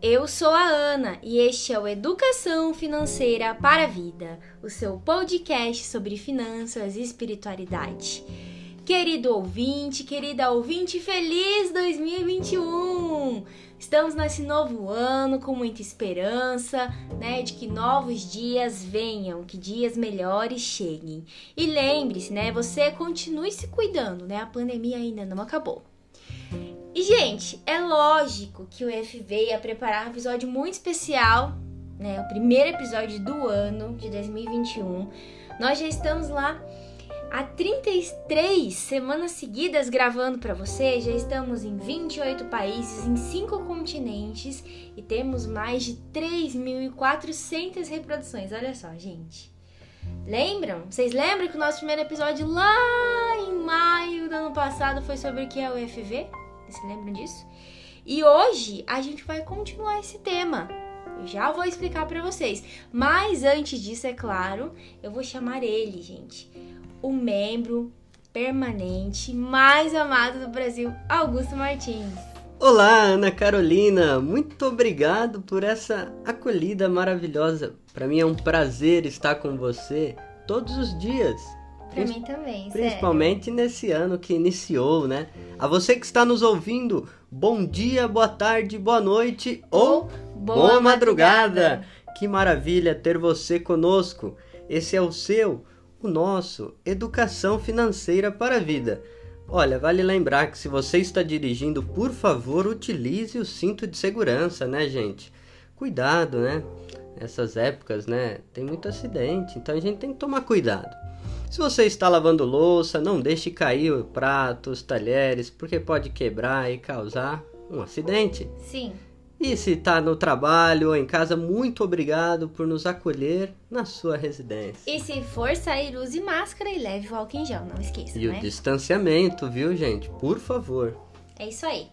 Eu sou a Ana e este é o Educação Financeira para a Vida, o seu podcast sobre finanças e espiritualidade. Querido ouvinte, querida ouvinte, feliz 2021! Estamos nesse novo ano com muita esperança, né, de que novos dias venham, que dias melhores cheguem. E lembre-se, né, você continue se cuidando, né? A pandemia ainda não acabou. E, gente, é lógico que o FV ia preparar um episódio muito especial, né? O primeiro episódio do ano de 2021. Nós já estamos lá há 33 semanas seguidas gravando para você. Já estamos em 28 países, em 5 continentes e temos mais de 3.400 reproduções. Olha só, gente. Lembram? Vocês lembram que o nosso primeiro episódio lá em maio do ano passado foi sobre o que é o FV? Vocês lembram disso? E hoje a gente vai continuar esse tema. Eu já vou explicar para vocês. Mas antes disso, é claro, eu vou chamar ele, gente. O membro permanente mais amado do Brasil, Augusto Martins. Olá, Ana Carolina. Muito obrigado por essa acolhida maravilhosa. Para mim é um prazer estar com você todos os dias. Pra mim também, Principalmente sério. nesse ano que iniciou, né? A você que está nos ouvindo, bom dia, boa tarde, boa noite ou boa, boa madrugada. madrugada. Que maravilha ter você conosco. Esse é o seu, o nosso Educação Financeira para a Vida. Olha, vale lembrar que se você está dirigindo, por favor, utilize o cinto de segurança, né, gente? Cuidado, né? Essas épocas, né? Tem muito acidente, então a gente tem que tomar cuidado. Se você está lavando louça, não deixe cair pratos, talheres, porque pode quebrar e causar um acidente. Sim. E se está no trabalho ou em casa, muito obrigado por nos acolher na sua residência. E se for sair, use máscara e leve o álcool em gel, não esqueça, E né? o distanciamento, viu, gente? Por favor. É isso aí.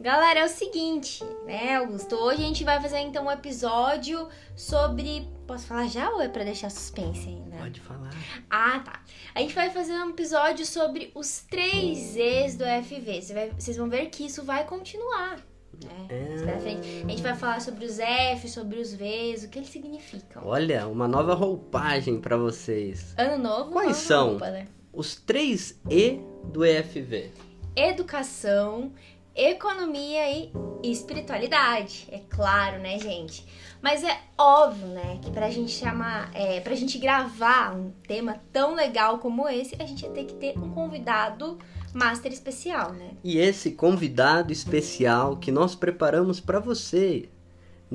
Galera, é o seguinte, né, Augusto? Hoje a gente vai fazer então um episódio sobre. Posso falar já ou é pra deixar suspense ainda? Pode falar. Ah, tá. A gente vai fazer um episódio sobre os três E's do FV. Vocês vão ver que isso vai continuar. Né? É. A gente vai falar sobre os F, sobre os V's, o que eles significam. Olha, uma nova roupagem para vocês. Ano novo, Quais são roupa, né? os três E do EFV? educação, economia e espiritualidade. É claro, né, gente? Mas é óbvio, né, que pra gente chamar, é, pra gente gravar um tema tão legal como esse, a gente ia ter que ter um convidado master especial, né? E esse convidado especial que nós preparamos para você.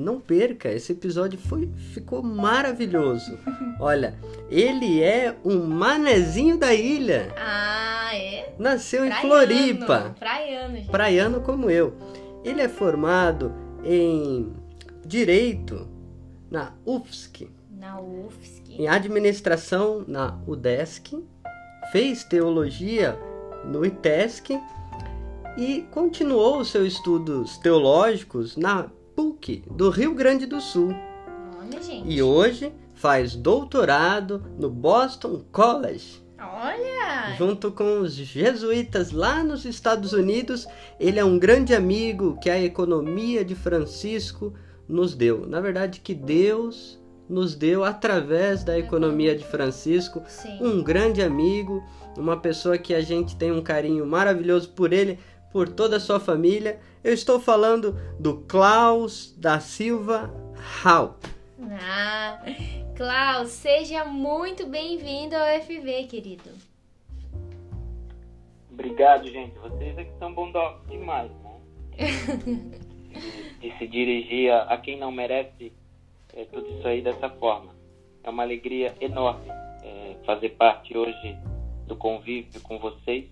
Não perca, esse episódio foi, ficou maravilhoso. Olha, ele é um manezinho da ilha. Ah, é? Nasceu em Praiano, Floripa. Praiano, gente. Praiano como eu. Ele é formado em Direito na UFSC, Na UFSC. em Administração na UDESC, fez Teologia no ITESC e continuou seus estudos teológicos na PUC do Rio Grande do Sul. Olha, gente. E hoje faz doutorado no Boston College. Olha! Junto com os jesuítas lá nos Estados Unidos, ele é um grande amigo que a economia de Francisco nos deu. Na verdade, que Deus nos deu através da economia de Francisco, Sim. um grande amigo, uma pessoa que a gente tem um carinho maravilhoso por ele, por toda a sua família. Eu estou falando do Klaus da Silva Hall. Ah, Klaus, seja muito bem-vindo ao FV, querido. Obrigado, gente. Vocês é que são bondosos demais, né? de se dirigir a, a quem não merece é, tudo isso aí dessa forma. É uma alegria enorme é, fazer parte hoje do convívio com vocês,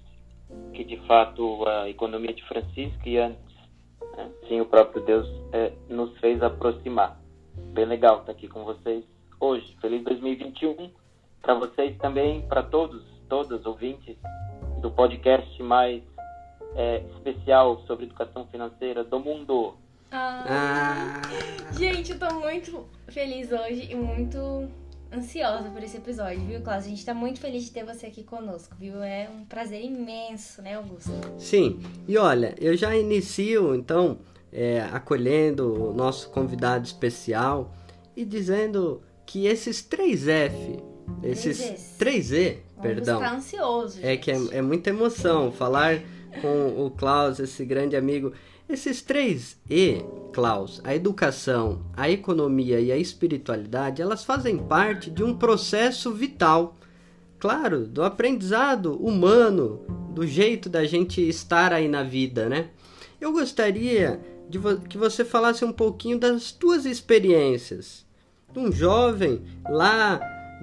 que de fato a economia de Francisco e antes, né, sim, o próprio Deus é, nos fez aproximar. Bem legal estar aqui com vocês hoje. Feliz 2021 para vocês também, para todos, todas ouvintes do podcast mais é, especial sobre educação financeira do mundo. Ah, Ah, Gente, eu tô muito feliz hoje e muito ansiosa por esse episódio, viu, Klaus? A gente tá muito feliz de ter você aqui conosco, viu? É um prazer imenso, né, Augusto? sim. E olha, eu já inicio então é, acolhendo o nosso convidado especial e dizendo que esses 3F, esses 3E, perdão. Ficar ansioso. Gente. É que é, é muita emoção falar com o Klaus, esse grande amigo. Esses três E, Klaus, a educação, a economia e a espiritualidade, elas fazem parte de um processo vital. Claro, do aprendizado humano, do jeito da gente estar aí na vida, né? Eu gostaria de vo que você falasse um pouquinho das tuas experiências. Um jovem lá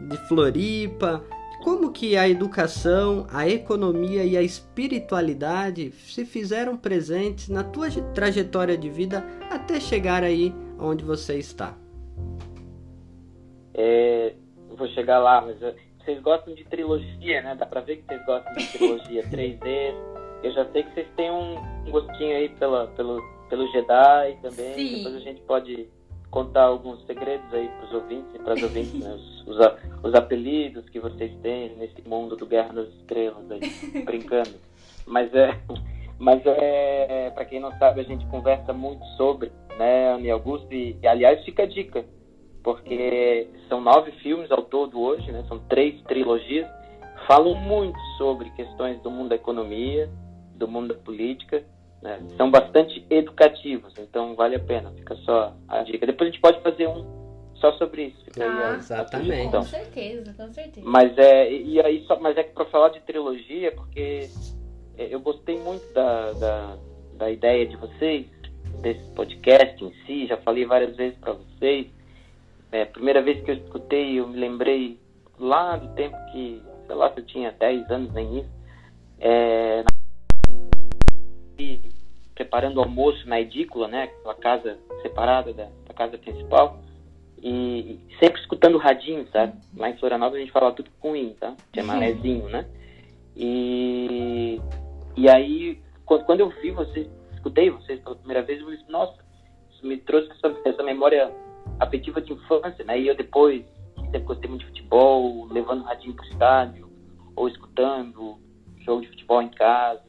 de Floripa, como que a educação, a economia e a espiritualidade se fizeram presentes na tua trajetória de vida até chegar aí onde você está? É, vou chegar lá, mas uh, vocês gostam de trilogia, né? Dá pra ver que vocês gostam de trilogia 3D. Eu já sei que vocês têm um gostinho aí pela, pelo, pelo Jedi também. Sim. Depois a gente pode contar alguns segredos aí para os ouvintes e para as ouvintes, né? os, os, os, apelidos que vocês têm nesse mundo do Guerra nas Estrelas aí, brincando. Mas é, mas é, para quem não sabe, a gente conversa muito sobre, né, Anne Augusto, e, e aliás fica a dica, porque são nove filmes ao todo hoje, né, são três trilogias, falam muito sobre questões do mundo da economia, do mundo da política, né? São bastante educativos, então vale a pena. Fica só a dica. Depois a gente pode fazer um só sobre isso. Fica ah, aí exatamente. Com certeza, com certeza. Mas é, e aí só, mas é que para falar de trilogia, porque é, eu gostei muito da, da, da ideia de vocês, desse podcast em si, já falei várias vezes para vocês. É, primeira vez que eu escutei, eu me lembrei lá do tempo que, sei lá, se eu tinha 10 anos nem isso, é, preparando o almoço na edícula, né, aquela casa separada da, da casa principal, e sempre escutando o radinho, sabe? Lá em Florianópolis a gente fala tudo com in, tá? Que é manézinho, né? E, e aí, quando, quando eu vi vocês, escutei vocês pela primeira vez, eu disse, nossa, isso me trouxe essa, essa memória afetiva de infância, né? E eu depois, sempre gostei muito de futebol, levando o radinho pro estádio, ou escutando jogo de futebol em casa.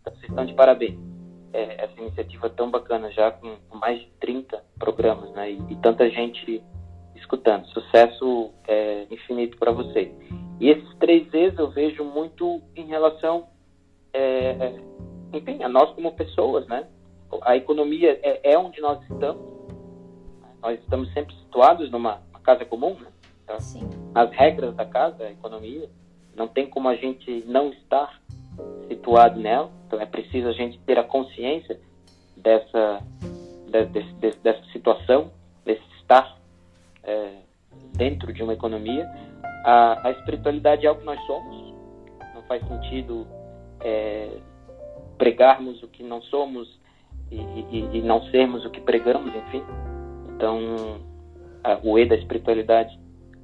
Então, vocês estão de parabéns é, essa iniciativa tão bacana já com, com, mais de 30 programas, né? E, e tanta gente escutando. Sucesso é, infinito para vocês. E esses três vezes eu vejo muito em relação, é, é, enfim, a nós como pessoas, né? A economia é, é, onde nós estamos. Nós estamos sempre situados numa casa comum, né? Então. As regras da casa, a economia, não tem como a gente não estar situado nela. Então é preciso a gente ter a consciência dessa, de, de, dessa situação, desse estar é, dentro de uma economia. A, a, espiritualidade é o que nós somos. Não faz sentido é, pregarmos o que não somos e, e, e, não sermos o que pregamos, enfim. Então, a, o E da espiritualidade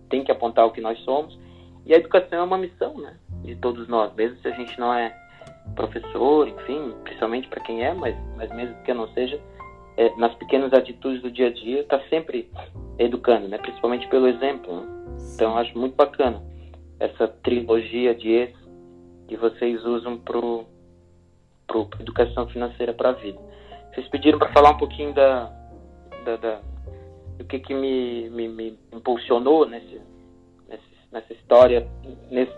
tem que apontar o que nós somos. E a educação é uma missão, né? De todos nós, mesmo se a gente não é professor, enfim, principalmente para quem é, mas, mas mesmo que eu não seja, é, nas pequenas atitudes do dia a dia, está sempre educando, né? principalmente pelo exemplo. Né? Então, acho muito bacana essa trilogia de ex que vocês usam para a educação financeira para a vida. Vocês pediram para falar um pouquinho da, da, da do que, que me, me, me impulsionou nesse, nessa história,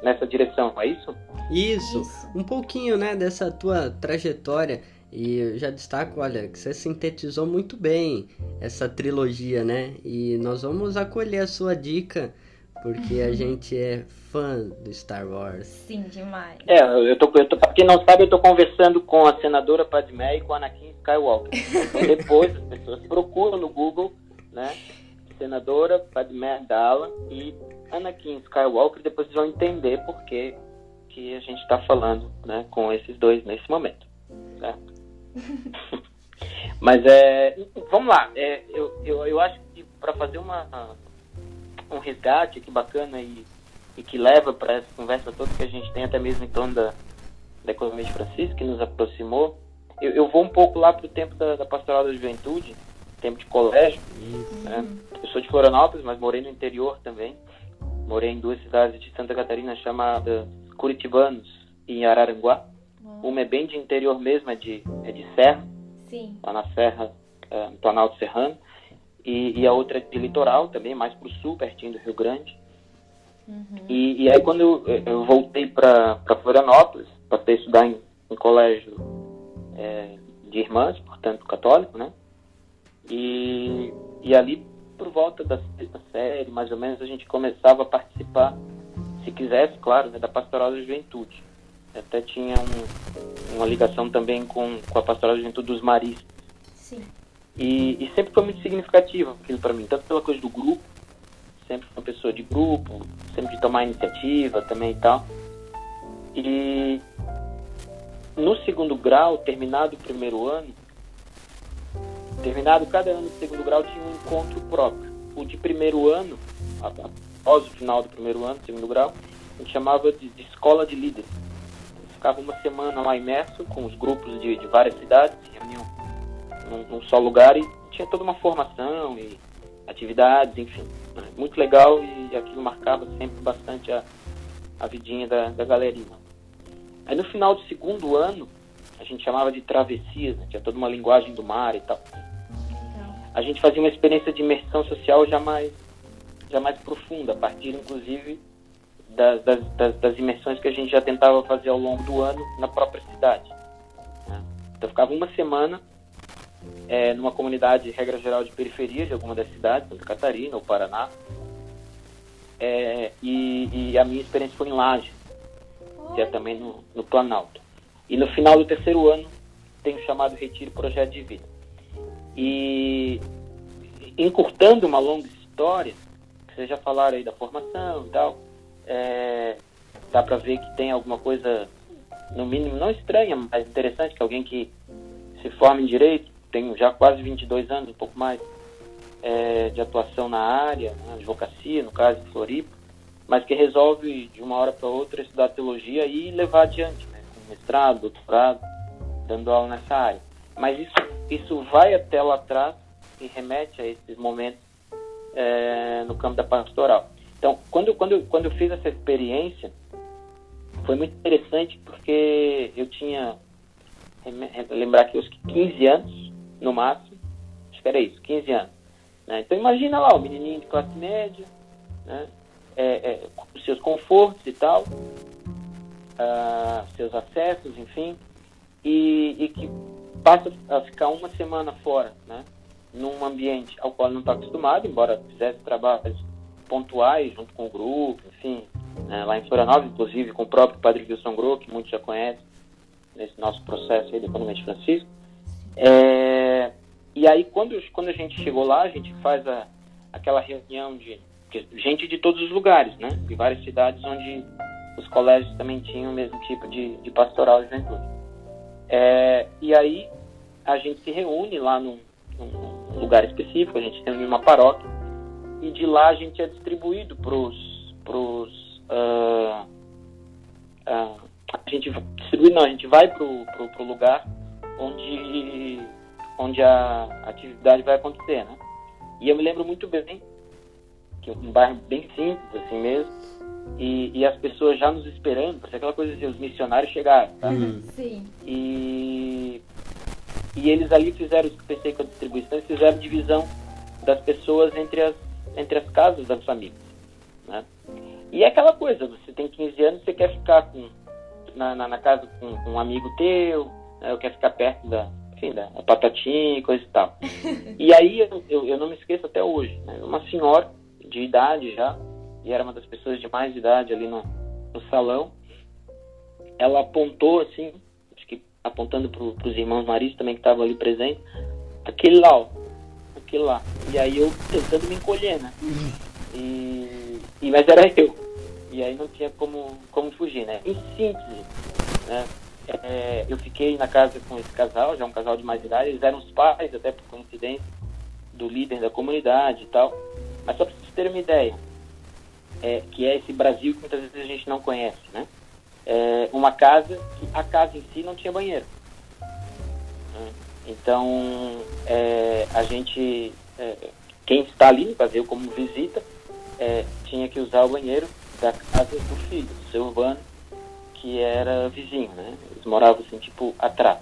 nessa direção, é isso? Isso, um pouquinho, né, dessa tua trajetória. E eu já destaco, olha, que você sintetizou muito bem essa trilogia, né? E nós vamos acolher a sua dica, porque a gente é fã do Star Wars. Sim, demais. É, eu tô, eu tô, pra quem não sabe, eu tô conversando com a senadora Padmé e com a Anakin Skywalker. Então depois as pessoas procuram no Google, né? Senadora Padmé Dalla e Anakin Skywalker, depois vocês vão entender por que, que a gente está falando né, com esses dois nesse momento. Certo? Mas é, vamos lá, é, eu, eu, eu acho que para fazer uma, um resgate que bacana e, e que leva para essa conversa toda que a gente tem, até mesmo em torno da, da economia de Francisco, que nos aproximou, eu, eu vou um pouco lá para o tempo da, da pastoral da juventude, tempo de colégio. Né? Eu sou de Florianópolis, mas morei no interior também morei em duas cidades de Santa Catarina chamadas Curitibanos e Araranguá. Uma é bem de interior mesmo, é de, é de serra, Sim. lá na Serra, é, no Planalto Serrano, e, e, a outra é de litoral também, mais para o sul, pertinho do Rio Grande. Uhum. E, e, aí quando eu, eu voltei para Florianópolis, passei a estudar em, em colégio é, de irmãs, portanto católico, né? E, e ali por volta da sexta série, mais ou menos, a gente começava a participar, se quisesse, claro, né, da pastoral da juventude. Até tinha um, uma ligação também com, com a pastoral da juventude dos maristas. Sim. E, e sempre foi muito significativo aquilo para mim, tanto pela coisa do grupo, sempre uma pessoa de grupo, sempre de tomar iniciativa também e tal. E no segundo grau, terminado o primeiro ano, terminado cada ano do segundo grau tinha um encontro próprio. O de primeiro ano, após o final do primeiro ano, segundo grau, a gente chamava de, de escola de líderes. Ficava uma semana lá imerso com os grupos de, de várias cidades, se reuniam num, num, só lugar e tinha toda uma formação e atividades, enfim. Né? Muito legal e aquilo marcava sempre bastante a, a vidinha da, da galerinha. Aí no final do segundo ano, a gente chamava de travessias, né? tinha toda uma linguagem do mar e tal. A gente fazia uma experiência de imersão social já mais, já mais profunda, a partir inclusive das, das, das, imersões que a gente já tentava fazer ao longo do ano na própria cidade. Né? Então ficava uma semana é, numa comunidade, regra geral, de periferia de alguma das cidades, Santa Catarina ou Paraná. É, e, e, a minha experiência foi em Laje, que é também no, no Planalto. E no final do terceiro ano, tem o chamado Retiro Projeto de Vida. E encurtando uma longa história, vocês já falaram aí da formação e tal, é, dá para ver que tem alguma coisa, no mínimo, não estranha, mas interessante, que alguém que se forma em Direito, tem já quase 22 anos, um pouco mais, é, de atuação na área, na advocacia, no caso de Floripa, mas que resolve de uma hora para outra estudar teologia e levar adiante, né, com mestrado, doutorado, dando aula nessa área. Mas isso, isso vai até lá atrás e remete a esses momentos é, no campo da pastoral. Então, quando, quando, quando eu fiz essa experiência, foi muito interessante porque eu tinha, lembrar que os 15 anos, no máximo, acho que era isso, 15 anos. Né? Então, imagina lá, o menininho de classe média, né? é, é, seus confortos e tal, uh, seus acessos, enfim, e, e, que passa a ficar uma semana fora, né, num ambiente ao qual não está acostumado, embora fizesse trabalhos pontuais junto com o grupo, enfim, né, lá em Florianópolis, inclusive com o próprio Padre Wilson Gro, que muitos já conhecem, nesse nosso processo aí do Economia de Francisco. É, e aí, quando, quando a gente chegou lá, a gente faz a, aquela reunião de gente de todos os lugares, né? De várias cidades onde os colégios também tinham o mesmo tipo de, de pastoral de juventude. É, e aí a gente se reúne lá num, num, lugar específico, a gente se reúne numa paróquia, e de lá a gente é distribuído para os. Uh, uh, a gente distribui, não, a gente vai para o lugar onde, onde a atividade vai acontecer, né? E eu me lembro muito bem que um bairro bem simples, assim mesmo. E, e as pessoas já nos esperando, porque aquela coisa assim, os missionários chegaram, tá? Uhum. Sim. E, e eles ali fizeram, isso que pensei com a distribuição, eles fizeram divisão das pessoas entre as, entre as casas das famílias, né? E é aquela coisa, você tem 15 anos, você quer ficar com, na, na, na casa com, com, um amigo teu, né? ou quer ficar perto da, enfim, da patatinha e coisa e tal. e aí eu, eu, eu, não me esqueço até hoje, né? uma senhora de idade já, e era uma das pessoas de mais idade ali no, no salão. Ela apontou assim, acho que apontando para os irmãos Maris também que estavam ali presentes, aquele lá, ó, aquele lá. E aí eu tentando me encolher, né? E, e, mas era eu. E aí não tinha como, como fugir, né? Em síntese, né? É, eu fiquei na casa com esse casal, já um casal de mais idade, eles eram os pais, até por coincidência, do líder da comunidade e tal. Mas só para vocês terem uma ideia, é, que é esse Brasil que muitas vezes a gente não conhece, né? É uma casa que a casa em si não tinha banheiro. Né? Então, é, a gente, é, quem está ali, ver como visita, é, tinha que usar o banheiro da casa do filho, do seu urbano, que era vizinho, né? Eles moravam assim, tipo, atrás.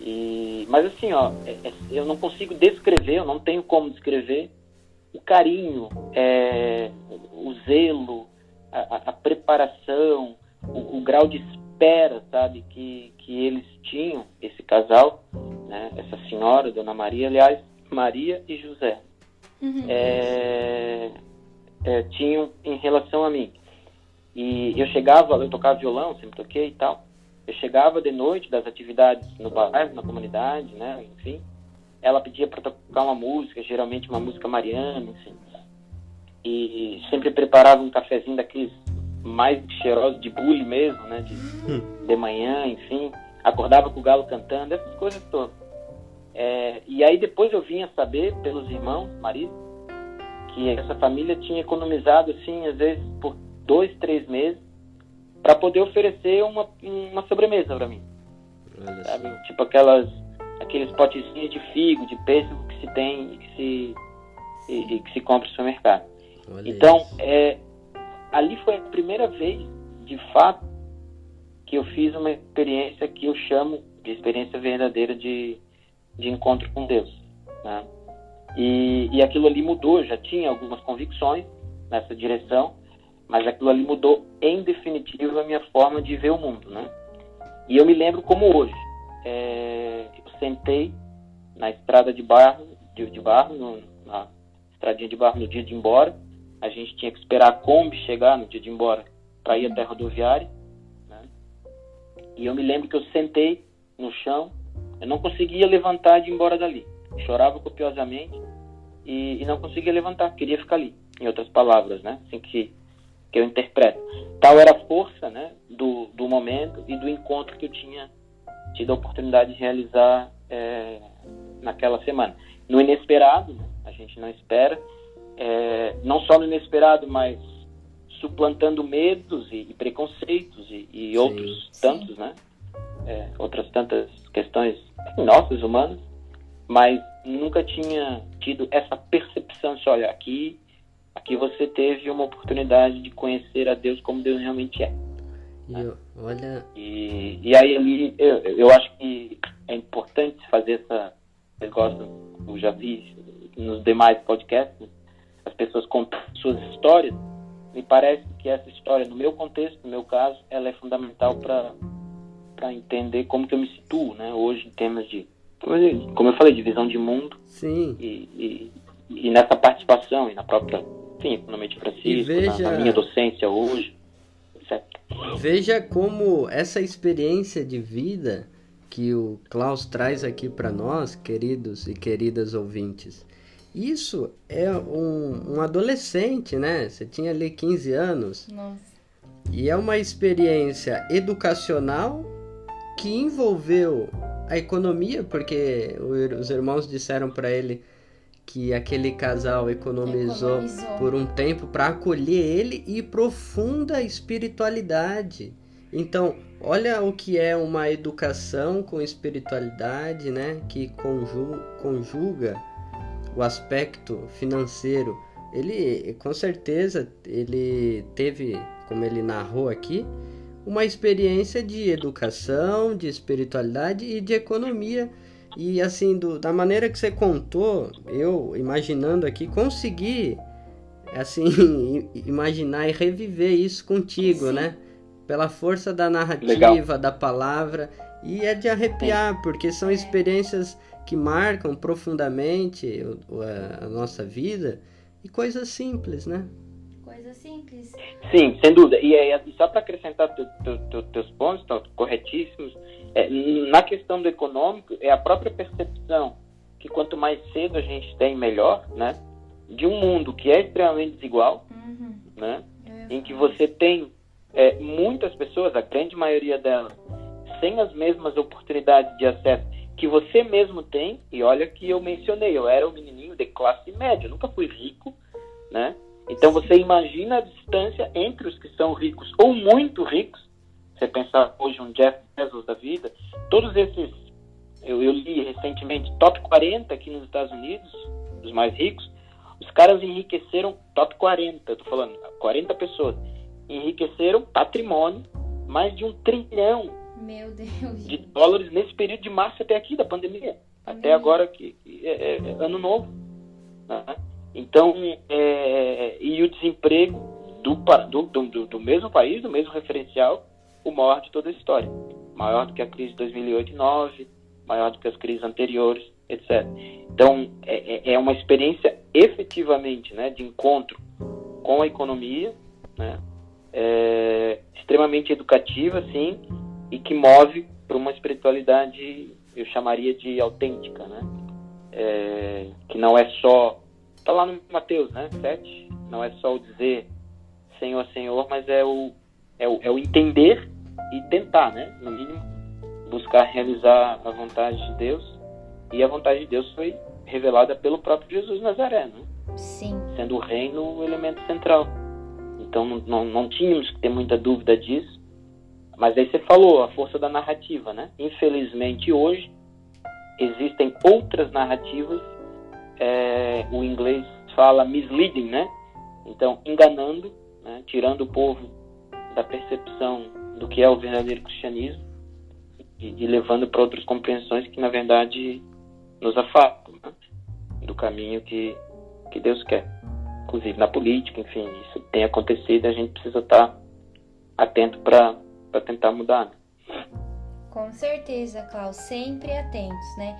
E, mas assim, ó, é, eu não consigo descrever, eu não tenho como descrever o carinho, é, o zelo, a, a preparação, o, o, grau de espera, sabe, que, que eles tinham, esse casal, né, essa senhora, Dona Maria, aliás, Maria e José, uhum. é, é, tinham em relação a mim. E eu chegava, eu tocava violão, sempre toquei e tal. Eu chegava de noite das atividades no bairro, na comunidade, né, enfim. Ela pedia para tocar uma música, geralmente uma música mariana, enfim. E sempre preparava um cafezinho daqueles mais cheirosos de bule mesmo, né, de, hum. de manhã, enfim. Acordava com o galo cantando, essas coisas todas. É, e aí depois eu vinha saber pelos irmãos, marido, que essa família tinha economizado, assim, às vezes por dois, três meses, para poder oferecer uma, uma sobremesa para mim. Sabe? Tipo aquelas, aqueles potezinhos de figo, de pêssego que se tem e que se, e, e que se compra no supermercado. Olha então, é, ali foi a primeira vez, de fato, que eu fiz uma experiência que eu chamo de experiência verdadeira de, de encontro com Deus. Né? E, e aquilo ali mudou, já tinha algumas convicções nessa direção, mas aquilo ali mudou em definitivo a minha forma de ver o mundo, né? E eu me lembro como hoje, é, eu sentei na estrada de barro, de, de barro, no, na estradinha de barro no dia de ir embora, a gente tinha que esperar a Kombi chegar no dia de ir embora para ir até a rodoviária, né? E eu me lembro que eu sentei no chão, eu não conseguia levantar de ir embora dali, chorava copiosamente e, e não conseguia levantar, queria ficar ali, em outras palavras, né? Assim que, que eu interpreto. Tal era a força, né, do, do momento e do encontro que eu tinha tido a oportunidade de realizar é, naquela semana. No inesperado, né, a gente não espera, é, não só no inesperado, mas suplantando medos e, e preconceitos e, e sim, outros sim. tantos, né? É, outras tantas questões nossas, humanas, mas nunca tinha tido essa percepção de, olha, aqui, aqui você teve uma oportunidade de conhecer a Deus como Deus realmente é. E, eu, olha... e, e aí ali, eu, eu acho que é importante fazer essa, gostam, eu já vi nos demais podcasts, as pessoas contam suas histórias, me parece que essa história, no meu contexto, no meu caso, ela é fundamental para entender como que eu me situo, né, hoje em termos de como eu falei, de visão de mundo. Sim. E, e, e nessa participação e na própria, enfim, Economia de Francisco, veja... na, na, minha docência hoje, Veja como essa experiência de vida que o Klaus traz aqui para nós, queridos e queridas ouvintes. Isso é um, um adolescente, né? Você tinha ali 15 anos. Nossa. E é uma experiência educacional que envolveu a economia, porque os irmãos disseram para ele que aquele casal economizou, economizou. por um tempo para acolher ele e profunda espiritualidade. Então, olha o que é uma educação com espiritualidade, né, que conjuga, conjuga o aspecto financeiro. Ele, com certeza, ele teve, como ele narrou aqui, uma experiência de educação, de espiritualidade e de economia. E assim, do, da maneira que você contou, eu imaginando aqui, consegui assim imaginar e reviver isso contigo, Sim. né? Pela força da narrativa, Legal. da palavra, e é de arrepiar, porque são experiências que marcam profundamente a, a nossa vida e coisas simples, né? Simples. Sim, sem dúvida. E, é, e só para acrescentar te, te, te, teus pontos, estão corretíssimos, é, na questão do econômico, é a própria percepção que quanto mais cedo a gente tem, melhor, né? De um mundo que é extremamente desigual, uhum. né? Em que você tem é, muitas pessoas, a grande maioria delas, sem as mesmas oportunidades de acesso que você mesmo tem. E olha que eu mencionei, eu era um menininho de classe média, nunca fui rico, né? Então você imagina a distância entre os que são ricos ou muito ricos. Você pensar hoje um Jeff Bezos da vida, todos esses, eu, eu li recentemente, top 40 aqui nos Estados Unidos, os mais ricos, os caras enriqueceram top 40, eu tô falando, 40 pessoas, enriqueceram patrimônio, mais de um trilhão. De dólares nesse período de março até aqui da pandemia. Até agora que, que é, é, ano novo. Né? Então, é, e o desemprego do, do, do, do, mesmo país, do mesmo referencial, o maior de toda a história. Maior do que a crise de 2008 e 2009, maior do que as crises anteriores, etc. Então, é, é, é uma experiência efetivamente né, de encontro com a economia, né, é, extremamente educativa, sim, e que move para uma espiritualidade, eu chamaria de autêntica, né? É, que não é só, está lá no Mateus, né, 7, não é só o dizer Senhor, Senhor, mas é o, é o, é o entender e tentar, né, no mínimo, buscar realizar a vontade de Deus, e a vontade de Deus foi revelada pelo próprio Jesus Nazaré, né? Sim. Sendo o reino o elemento central. Então não, não, não tínhamos que ter muita dúvida disso. Mas aí você falou, a força da narrativa, né? Infelizmente hoje existem outras narrativas, é, o inglês fala misleading, né? Então, enganando, né? tirando o povo da percepção do que é o verdadeiro cristianismo e, e levando para outras compreensões que, na verdade, nos afastam né? do caminho que, que Deus quer inclusive na política, enfim, isso tem acontecido a gente precisa estar atento para tentar mudar. Né? Com certeza, Klaus, sempre atentos, né?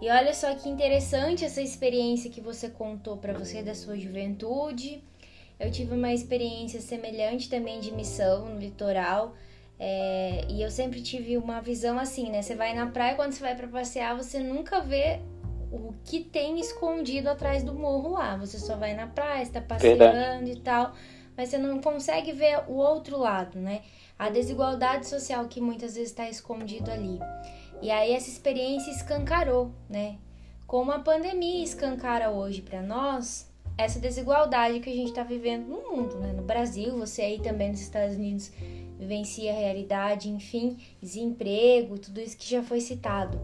E olha só que interessante essa experiência que você contou para você da sua juventude. Eu tive uma experiência semelhante também de missão no litoral. É, e eu sempre tive uma visão assim, né? Você vai na praia, quando você vai para passear, você nunca vê o que tem escondido atrás do morro lá. Você só vai na praia, está passeando Verdade. e tal, mas você não consegue ver o outro lado, né? A desigualdade social que muitas vezes está escondido ali. E aí essa experiência escancarou, né? Como a pandemia escancara hoje para nós essa desigualdade que a gente está vivendo no mundo, né? No Brasil, você aí também nos Estados Unidos vivencia a realidade, enfim, desemprego, tudo isso que já foi citado.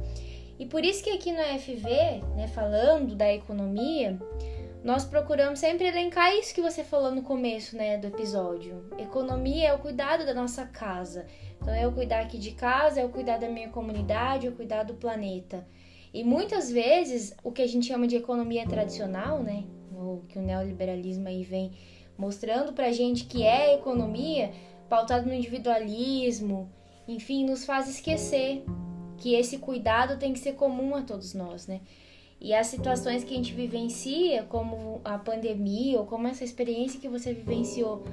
E por isso que aqui no FV, né, falando da economia, nós procuramos sempre elencar isso que você falou no começo, né, do episódio. Economia é o cuidado da nossa casa. Então o cuidar aqui de casa, o cuidar da minha comunidade, o cuidar do planeta. E muitas vezes o que a gente chama de economia tradicional, né, o que o neoliberalismo aí vem mostrando pra gente que é economia, pautado no individualismo, enfim, nos faz esquecer que esse cuidado tem que ser comum a todos nós, né? E as situações que a gente vivencia, como a pandemia, ou como essa experiência que você vivenciou,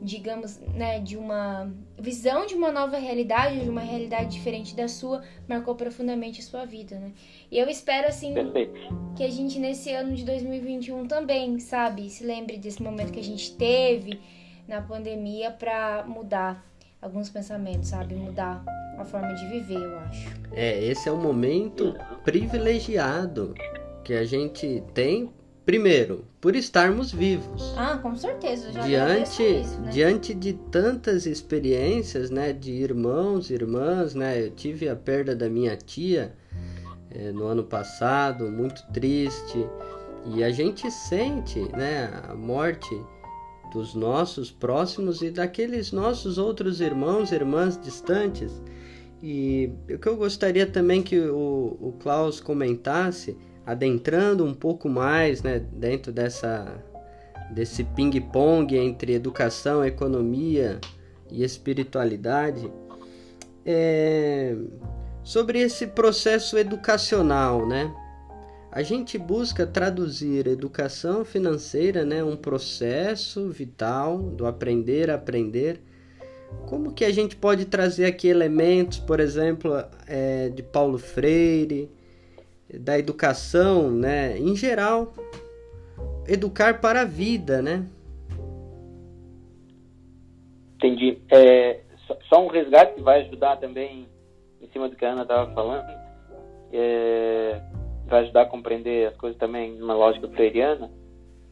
digamos, né, de uma visão de uma nova realidade, de uma realidade diferente da sua, marcou profundamente a sua vida, né? E eu espero, assim, Perfeito. que a gente nesse ano de 2021 também, sabe, se lembre desse momento que a gente teve na pandemia para mudar alguns pensamentos, sabe? Mudar a forma de viver, eu acho. É, esse é um momento privilegiado que a gente tem, primeiro, por estarmos vivos. Ah, com certeza. Já diante, isso, né? diante de tantas experiências, né, de irmãos, irmãs, né? Eu tive a perda da minha tia é, no ano passado, muito triste. E a gente sente, né, a morte dos nossos próximos e daqueles nossos outros irmãos irmãs distantes. E o que eu gostaria também que o, o Klaus comentasse, adentrando um pouco mais né, dentro dessa, desse ping-pong entre educação, economia e espiritualidade, é sobre esse processo educacional, né? A gente busca traduzir educação financeira, né, um processo vital do aprender a aprender. Como que a gente pode trazer aqui elementos, por exemplo, é, de Paulo Freire, da educação, né, em geral, educar para a vida, né? Entendi. É, só um resgate que vai ajudar também em cima do que a Ana estava falando. É, vai ajudar a compreender as coisas também numa lógica freiriana,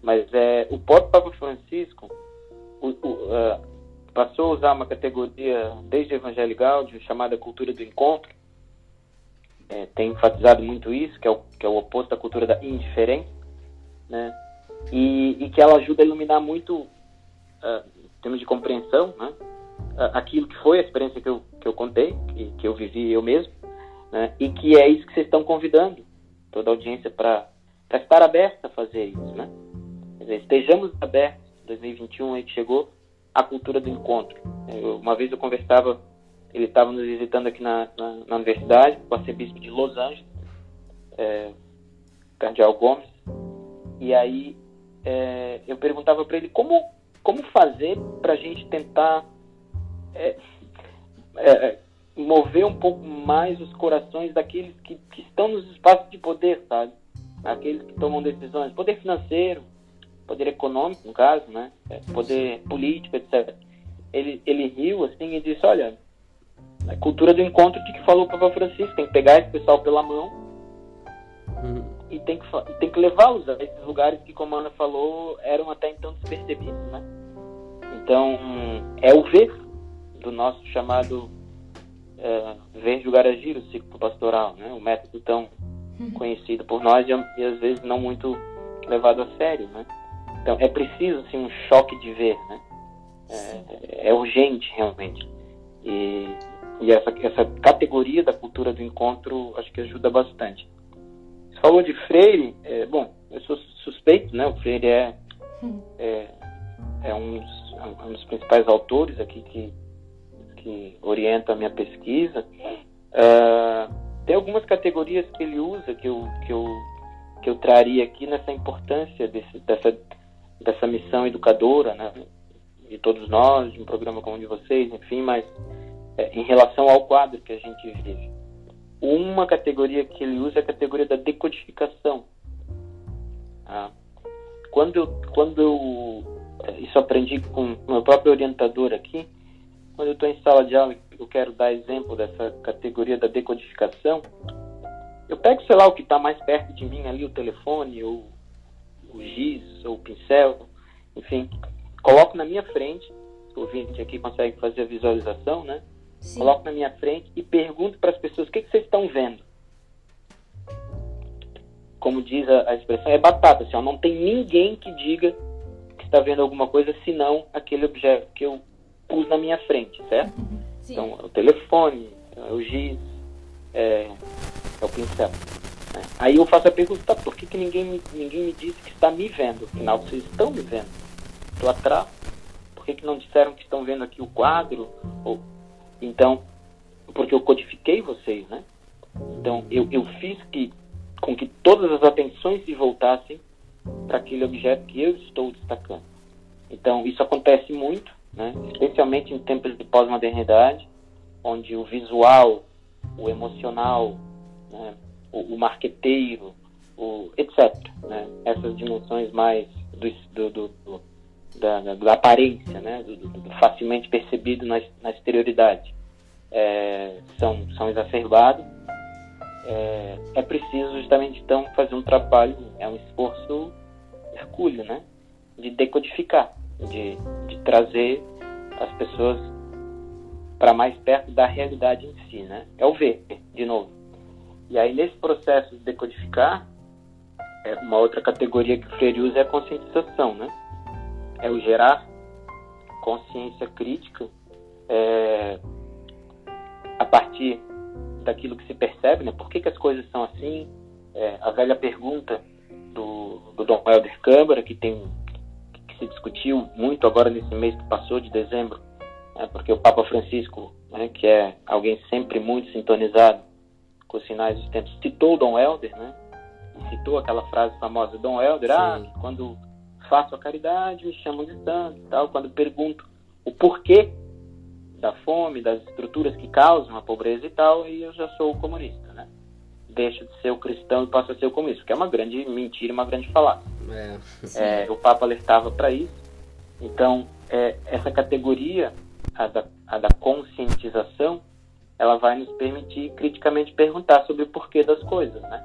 mas é, o próprio Papa Francisco o, o, uh, passou a usar uma categoria desde o Evangelho Gáudio chamada cultura do encontro, é, tem enfatizado muito isso, que é, o, que é o oposto da cultura da indiferença, né? e, e que ela ajuda a iluminar muito, uh, em termos de compreensão, né? Uh, aquilo que foi a experiência que eu, que eu contei, que, que eu vivi eu mesmo, né? e que é isso que vocês estão convidando toda a audiência para estar aberta a fazer isso, né? Dizer, estejamos abertos, 2021 aí que chegou, à cultura do encontro. Eu, uma vez eu conversava, ele estava nos visitando aqui na, na, na, universidade, o arcebispo de Los Angeles, é, Cardeal Gomes, e aí é, eu perguntava para ele como, como fazer para a gente tentar é, é, mover um pouco mais os corações daqueles que, que estão nos espaços de poder, sabe? Aqueles que tomam decisões, poder financeiro, poder econômico, no caso, né? É, poder político, etc. Ele, ele riu assim e disse: Olha, a cultura do encontro de que falou o Papa Francisco, tem que pegar esse pessoal pela mão uhum. e tem que, tem que levá-los a esses lugares que, como a Ana falou, eram até então despercebidos, né? Então, é o ver do nosso chamado é, Verde Garagiro, o ciclo pastoral, né? O método tão uhum. conhecido por nós e, e, às vezes não muito levado a sério, né? Então é preciso assim, um choque de ver, né? É, é urgente realmente e, e essa, essa categoria da cultura do encontro acho que ajuda bastante. Você falou de Freire, é, bom, eu sou suspeito, né? O Freire é, hum. é, é um, dos, um dos principais autores aqui que que orienta a minha pesquisa, uh, tem algumas categorias que ele usa que eu, que eu, que eu traria aqui nessa importância desse, dessa, dessa missão educadora, né? De todos nós, de um programa como o de vocês, enfim, mas é, em relação ao quadro que a gente vive. Uma categoria que ele usa é a categoria da decodificação. Ah, quando eu, quando eu isso aprendi com meu próprio orientador aqui, quando eu estou em sala de aula eu quero dar exemplo dessa categoria da decodificação, eu pego, sei lá, o que está mais perto de mim ali, o telefone, ou o giz, ou o pincel, enfim, coloco na minha frente, o ouvinte aqui consegue fazer a visualização, né? Sim. Coloco na minha frente e pergunto para as pessoas o que, que vocês estão vendo. Como diz a, a expressão, é batata, assim, ó, não tem ninguém que diga que está vendo alguma coisa senão aquele objeto que eu pus na minha frente, certo? Sim. Então, o telefone, o giz, é, é o pincel. Né? Aí eu faço a pergunta, tá, por que, que ninguém, me, ninguém me disse que está me vendo? Afinal, vocês estão me vendo. Estou atrás. Por que, que não disseram que estão vendo aqui o quadro? Ou, então, porque eu codifiquei vocês, né? Então, eu, eu fiz que, com que todas as atenções se voltassem para aquele objeto que eu estou destacando. Então, isso acontece muito né? especialmente em tempos de pós-modernidade, onde o visual, o emocional, né? o, o marqueteiro, o, etc. Né? Essas dimensões mais do, do, do, da, da, aparência, né? do, do facilmente percebido na, na exterioridade, é, são, são exacerbados. É, é preciso justamente então fazer um trabalho, é um esforço hercúleo, né? de decodificar de, de trazer as pessoas para mais perto da realidade em si, né? É o ver, de novo. E aí, nesse processo de decodificar, é uma outra categoria que o Freire usa é a conscientização, né? É o gerar consciência crítica é, a partir daquilo que se percebe, né? Por que, que as coisas são assim? É, a velha pergunta do, do Dom Helder Câmara, que tem se discutiu muito agora nesse mês que passou, de dezembro, né, porque o Papa Francisco, né, que é alguém sempre muito sintonizado com os sinais dos tempos, citou Dom Helder, né, citou aquela frase famosa, Dom Helder, ah, quando faço a caridade me chamam de santo tal, quando pergunto o porquê da fome, das estruturas que causam a pobreza e tal, aí eu já sou comunista, né? Deixo de ser o cristão e passo a ser o comunista, que é uma grande mentira, uma grande falácia. É. É, o Papa alertava para isso. Então, é, essa categoria, a da, a da conscientização, ela vai nos permitir criticamente perguntar sobre o porquê das coisas, né?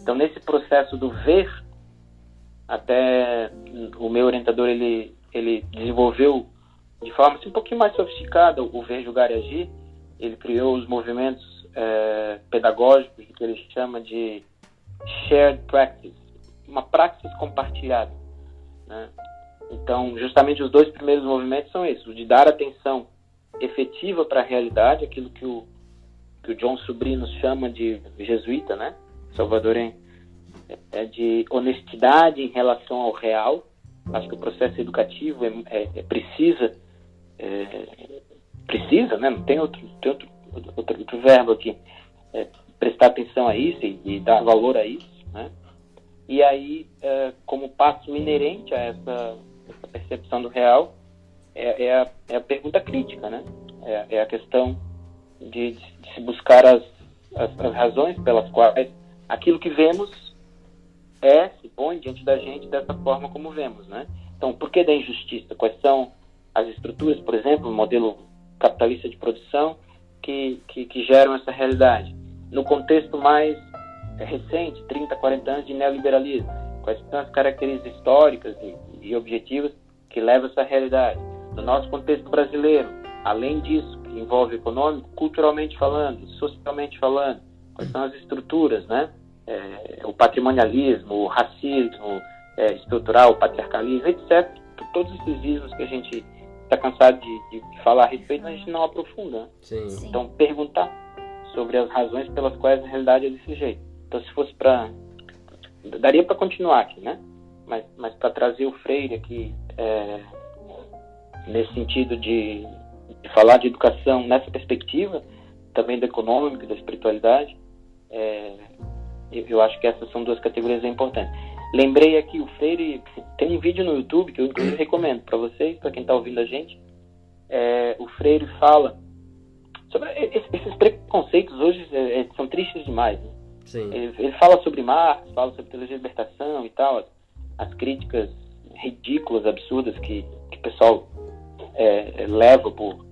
Então, nesse processo do ver, até o meu orientador, ele, ele desenvolveu de forma assim, um pouquinho mais sofisticada o ver, julgar e agir. Ele criou os movimentos é, pedagógicos que ele chama de shared practice, uma praxis compartilhada. Né? Então, justamente os dois primeiros movimentos são esses, o de dar atenção efetiva para a realidade, aquilo que o, que o John Sobrino chama de jesuíta, né? Salvadorenho, é, de honestidade em relação ao real. Acho que o processo educativo é, é, é precisa, é, precisa, né? Não tem outro, tem outro, outro, outro verbo aqui. Prestar atenção a isso e, e, dar valor a isso, né? E aí, como passo inerente a essa, essa percepção do real, é, a, é a pergunta crítica, né? É, é a questão de, de, se buscar as, as, as, razões pelas quais aquilo que vemos é, se põe diante da gente dessa forma como vemos, né? Então, por que da injustiça? Quais são as estruturas, por exemplo, o modelo capitalista de produção que, que, que geram essa realidade? No contexto mais recente, 30, 40 anos de neoliberalismo, quais são as características históricas e, e que levam essa realidade? no nosso contexto brasileiro, além disso, que envolve econômico, culturalmente falando, socialmente falando, quais são as estruturas, né? É, o patrimonialismo, o racismo é, estrutural, o patriarcalismo, etc. Todos esses ismos que a gente está cansado de, de, falar a respeito, a gente não aprofunda. Né? Sim. Então, perguntar sobre as razões pelas quais a realidade é desse jeito. Então, se fosse para. Daria para continuar aqui, né? Mas, mas para trazer o Freire aqui é, nesse sentido de, de, falar de educação nessa perspectiva, também do econômico, da espiritualidade, é, eu, eu, acho que essas são duas categorias importantes. Lembrei aqui, o Freire tem um vídeo no YouTube que eu inclusive recomendo para vocês, para quem está ouvindo a gente. É, o Freire fala sobre esses preconceitos hoje é, é, são tristes demais. Né? Ele, ele, fala sobre Marx, fala sobre teologia de libertação e tal, as, as críticas ridículas, absurdas que, que o pessoal é, leva por,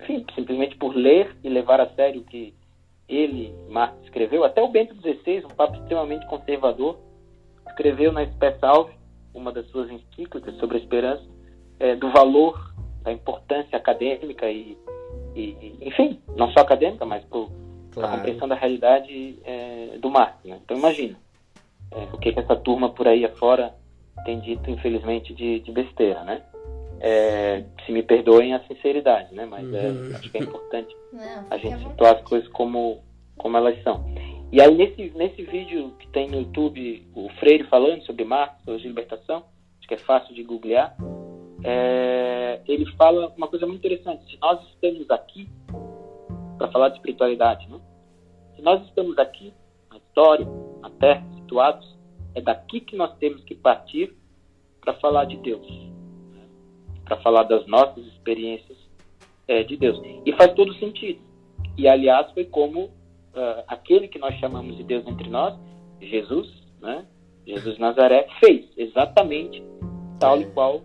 enfim, simplesmente por ler e levar a sério o que ele, Marx, escreveu. Até o Bento XVI, um papa extremamente conservador, escreveu na Spes Salve, uma das suas encíclicas sobre a esperança, é, do valor, da importância acadêmica e, e, enfim, não só acadêmica, mas para claro. a compreensão da realidade é, do Marx. Né? Então imagina é, o que, que essa turma por aí afora tem dito, infelizmente, de, de besteira, né? É, se me perdoem a sinceridade, né? Mas é, uhum. acho que é importante Não, a gente situar as coisas como, como elas são. E aí, nesse, nesse vídeo que tem no YouTube, o Freire falando sobre Marx, sobre libertação, acho que é fácil de googlear, é, ele fala uma coisa muito interessante. Se nós estamos aqui para falar de espiritualidade, né? se nós estamos aqui, na história, na Terra, situados, é daqui que nós temos que partir para falar de Deus para falar das nossas experiências é, de Deus. E faz todo sentido. E, aliás, foi como uh, aquele que nós chamamos de Deus entre nós, Jesus, né? Jesus Nazaré, fez exatamente tal e qual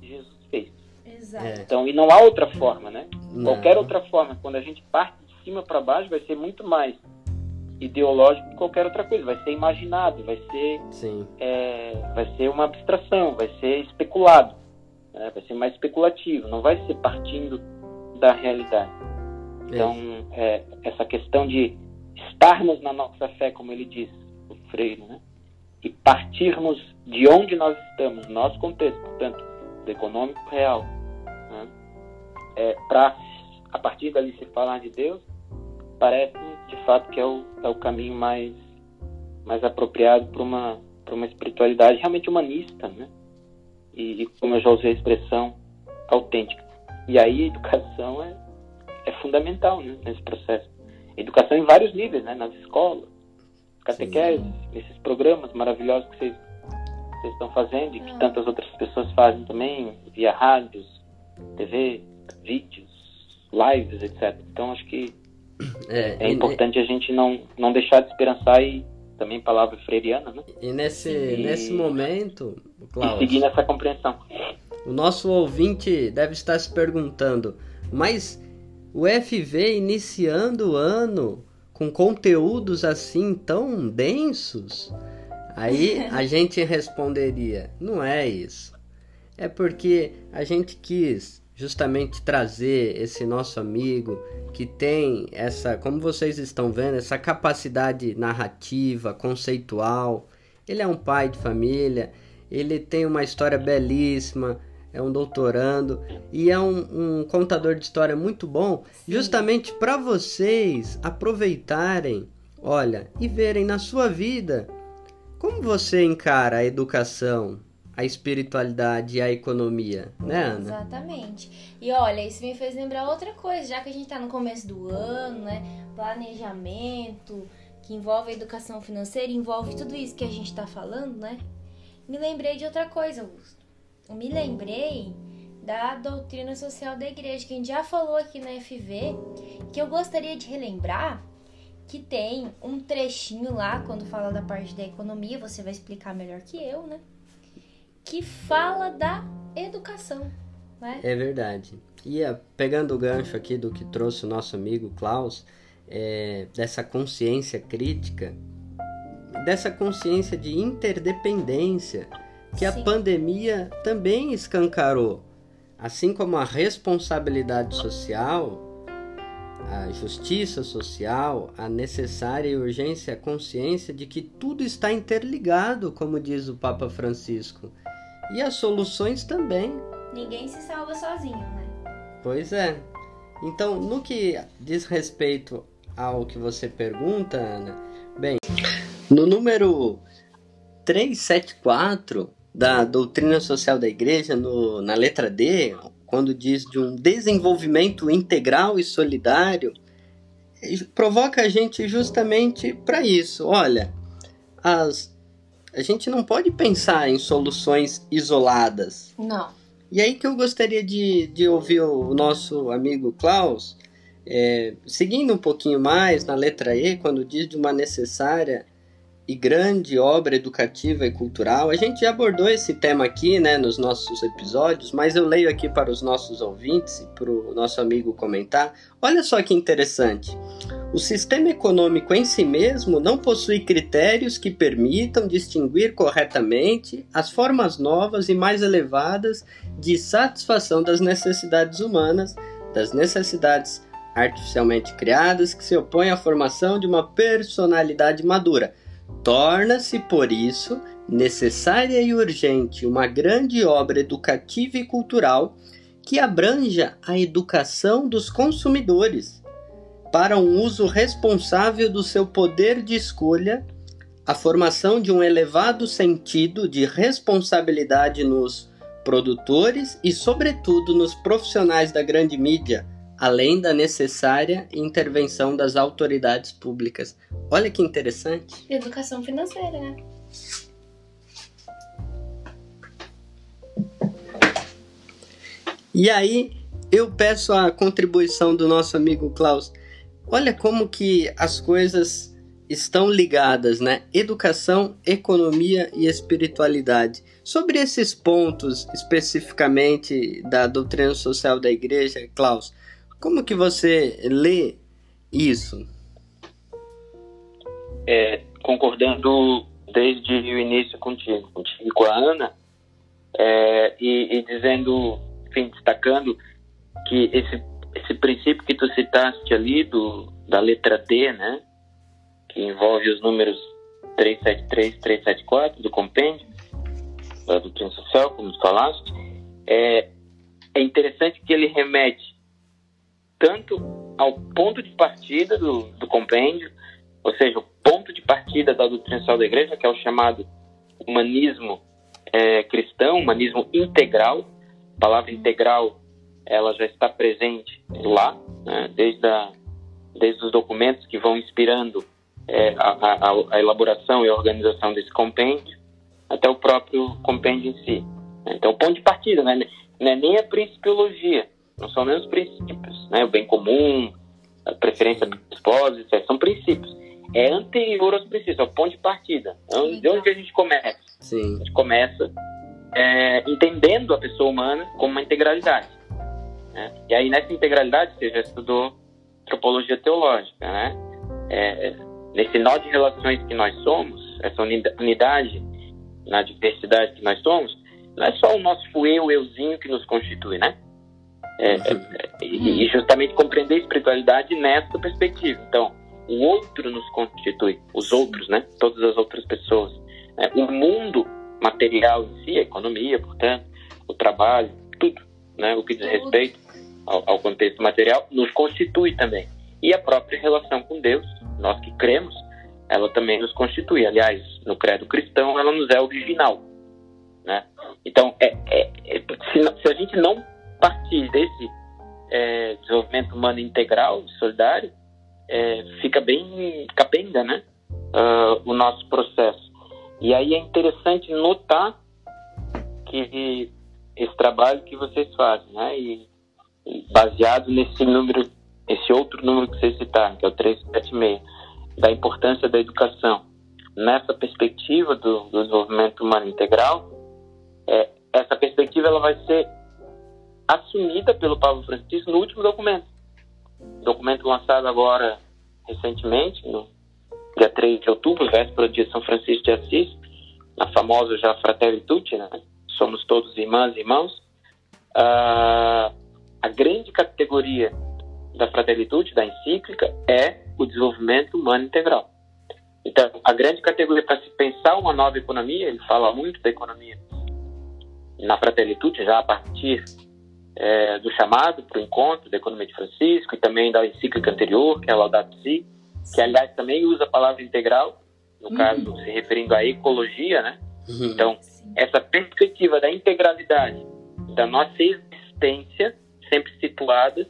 Jesus fez. Exato. É. Então, e não há outra forma, né? Não. Qualquer outra forma, quando a gente parte de cima para baixo, vai ser muito mais ideológico que qualquer outra coisa. Vai ser imaginado, vai ser, é, vai ser uma abstração, vai ser especulado né? vai ser mais especulativo, não vai ser partindo da realidade. Então, é, essa questão de estarmos na nossa fé, como ele diz, o Freire, né? e partirmos de onde nós estamos, nosso contexto, portanto, do econômico real, né? é, para a partir dali se falar de Deus, parece de fato que é o, é o caminho mais, mais apropriado para uma, uma espiritualidade realmente humanista, né? E, e, como eu já usei a expressão, autêntica. E aí a educação é, é fundamental né, nesse processo. Educação em vários níveis, né, nas escolas, catequeses, esses programas maravilhosos que vocês, vocês estão fazendo e que ah. tantas outras pessoas fazem também, via rádios, TV, vídeos, lives, etc. Então acho que é, é importante a gente não, não deixar de esperançar e também palavra freiriana, né? E nesse, e, nesse momento, Klaus, e seguindo essa compreensão. O nosso ouvinte deve estar se perguntando, mas o FV iniciando o ano com conteúdos assim tão densos? Aí a gente responderia, não é isso. É porque a gente quis justamente trazer esse nosso amigo que tem essa, como vocês estão vendo, essa capacidade narrativa, conceitual. Ele é um pai de família, ele tem uma história belíssima, é um doutorando e é um, um contador de história muito bom, Sim. justamente para vocês aproveitarem, olha, e verem na sua vida como você encara a educação, a espiritualidade e a economia, né, Ana? Exatamente. E olha, isso me fez lembrar outra coisa, já que a gente tá no começo do ano, né? Planejamento, que envolve a educação financeira, envolve tudo isso que a gente tá falando, né? Me lembrei de outra coisa, Augusto. Eu me lembrei da doutrina social da igreja, que a gente já falou aqui na FV, que eu gostaria de relembrar que tem um trechinho lá, quando fala da parte da economia, você vai explicar melhor que eu, né? que fala da educação. Né? É verdade. E pegando o gancho aqui do que trouxe o nosso amigo Klaus, é, dessa consciência crítica, dessa consciência de interdependência que Sim. a pandemia também escancarou. Assim como a responsabilidade social, a justiça social, a necessária e urgência, a consciência de que tudo está interligado, como diz o Papa Francisco. E as soluções também. Ninguém se salva sozinho, né? Pois é. Então, no que diz respeito ao que você pergunta, Ana, bem, no número 374 da doutrina social da igreja, no, na letra D, quando diz de um desenvolvimento integral e solidário, provoca a gente justamente para isso. Olha, as a gente não pode pensar em soluções isoladas. Não. E aí que eu gostaria de, de ouvir o nosso amigo Klaus, é, seguindo um pouquinho mais na letra E, quando diz de uma necessária e grande obra educativa e cultural. A gente já abordou esse tema aqui né, nos nossos episódios, mas eu leio aqui para os nossos ouvintes e para o nosso amigo comentar. Olha só que interessante. O sistema econômico em si mesmo não possui critérios que permitam distinguir corretamente as formas novas e mais elevadas de satisfação das necessidades humanas, das necessidades artificialmente criadas que se opõem à formação de uma personalidade madura. Torna-se, por isso, necessária e urgente uma grande obra educativa e cultural que abranja a educação dos consumidores para um uso responsável do seu poder de escolha, a formação de um elevado sentido de responsabilidade nos produtores e, sobretudo, nos profissionais da grande mídia além da necessária intervenção das autoridades públicas. Olha que interessante. Educação financeira, né? E aí, eu peço a contribuição do nosso amigo Klaus. Olha como que as coisas estão ligadas, né? Educação, economia e espiritualidade. Sobre esses pontos especificamente da doutrina social da igreja, Klaus, como que você lê isso? É, concordando desde o início contigo, contigo e com a Ana, é, e, e, dizendo, enfim, destacando que esse, esse princípio que tu citaste ali do, da letra D, né, que envolve os números 373 e 374 do compêndio da doutrina social, como tu falaste, é, é interessante que ele remete tanto ao ponto de partida do, do compêndio, ou seja, o ponto de partida da doutrina social da igreja, que é o chamado humanismo é, cristão, humanismo integral. A palavra integral ela já está presente lá, né, desde, a, desde os documentos que vão inspirando é, a, a, a, elaboração e a organização desse compêndio, até o próprio compêndio em si. Então, o ponto de partida, né, não é nem a principiologia, não são nem os princípios, né? O bem comum, a preferência dos esposos, etc. São princípios. É anterior aos princípios, é o ponto de partida. Então, de onde a gente começa? Sim. A gente começa é, entendendo a pessoa humana como uma integralidade. Né? E aí, nessa integralidade, você já estudou antropologia teológica, né? É, nesse nó de relações que nós somos, essa unidade na diversidade que nós somos, não é só o nosso eu, euzinho que nos constitui, né? É, é, e justamente compreender a espiritualidade nessa perspectiva. Então, o outro nos constitui, os outros, né? Todas as outras pessoas. É, o mundo material em si, a economia, portanto, o trabalho, tudo, né? O que diz respeito ao, ao contexto material nos constitui também. E a própria relação com Deus, nós que cremos, ela também nos constitui. Aliás, no credo cristão, ela nos é original. Né? Então, é, é, é se, se, a gente não partir desse é, desenvolvimento humano integral, solidário, é, fica bem capenga né? Uh, o nosso processo. E aí é interessante notar que esse trabalho que vocês fazem, né? E, e baseado nesse número, esse outro número que vocês citaram, que é o 376, da importância da educação, nessa perspectiva do, do desenvolvimento humano integral, é, essa perspectiva ela vai ser assumida pelo Papa Francisco no último documento. Documento lançado agora recentemente, no dia 3 de outubro, véspera de São Francisco de Assis, na famosa já Fratelli Tutti, né? somos todos irmãs e irmãos. Uh, a grande categoria da Fratelli Tutti, da encíclica, é o desenvolvimento humano integral. Então, a grande categoria para se pensar uma nova economia, ele fala muito da economia na Fratelli Tutti, já a partir é, do chamado para o encontro da economia de Francisco e também da encíclica anterior, que é a Laudato Si, que aliás também usa a palavra integral, no uhum. caso se referindo à ecologia, né? Uhum. Então, essa perspectiva da integralidade da nossa existência, sempre situada,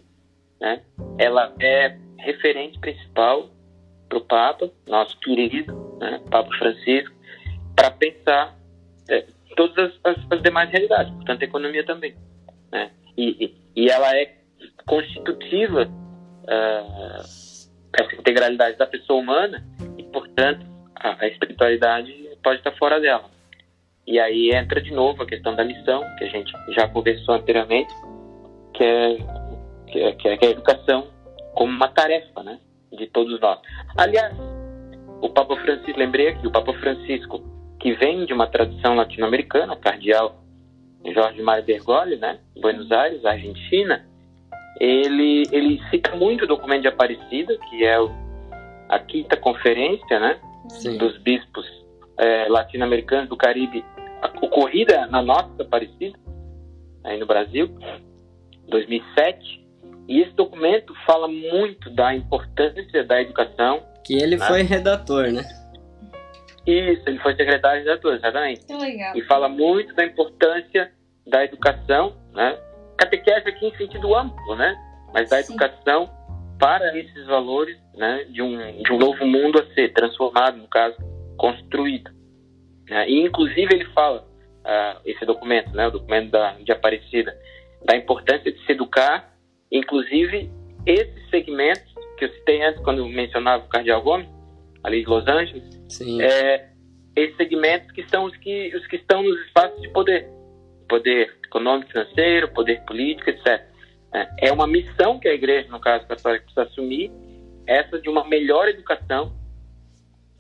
né? Ela é referente principal para o Papa, nosso querido né, Papa Francisco, para pensar é, todas as, as, demais realidades, portanto, a economia também. Né? E, e, ela é constitutiva uh, essa integralidade da pessoa humana e, portanto, a, a espiritualidade pode estar fora dela. E aí entra de novo a questão da missão, que a gente já conversou anteriormente, que é, que é, que é a educação como uma tarefa, né, de todos nós. Aliás, o Papa Francisco, lembrei aqui, o Papa Francisco, que vem de uma tradição latino-americana, cardeal Jorge Mário Bergoglio, né, Buenos Aires, Argentina, ele, ele cita muito o documento de Aparecida, que é o, a quinta conferência, né, Sim. dos bispos é, latino-americanos do Caribe, ocorrida na nossa Aparecida, aí no Brasil, 2007, e esse documento fala muito da importância da educação. Que ele né? foi redator, né? Isso, ele foi secretário de redator, exatamente. Que legal. E fala muito da importância da educação, né? Catequese aqui em sentido amplo, né? Mas da Sim. educação para esses valores, né? De um, de um novo mundo a ser transformado, no caso, construído. Né? E, inclusive, ele fala, uh, esse documento, né? O documento da, de Aparecida, da importância de se educar Inclusive, esses segmentos que eu citei antes, quando eu mencionava o Cardeal Gomes, ali de Los Angeles, é, esses segmentos que são os que, os que estão nos espaços de poder. Poder econômico, financeiro, poder político, etc. É, é uma missão que a igreja, no caso católico, precisa assumir, essa de uma melhor educação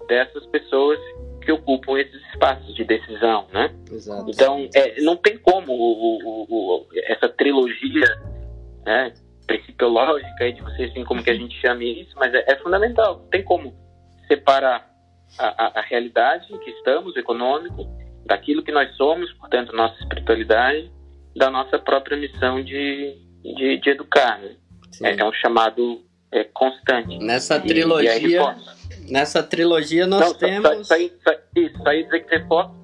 dessas pessoas que ocupam esses espaços de decisão, né? Exato. Então, é, não tem como o, o, o, essa trilogia né, principiológica de você, assim, como que a gente chame isso, mas é, é fundamental. Não tem como separar a, a, a, realidade em que estamos, econômico, daquilo que nós somos, portanto, nossa espiritualidade, da nossa própria missão de, de, de educar. Né? É, é, um chamado é, constante. Nessa trilogia, e nessa trilogia nós Não, temos... Isso, só dizer que reforço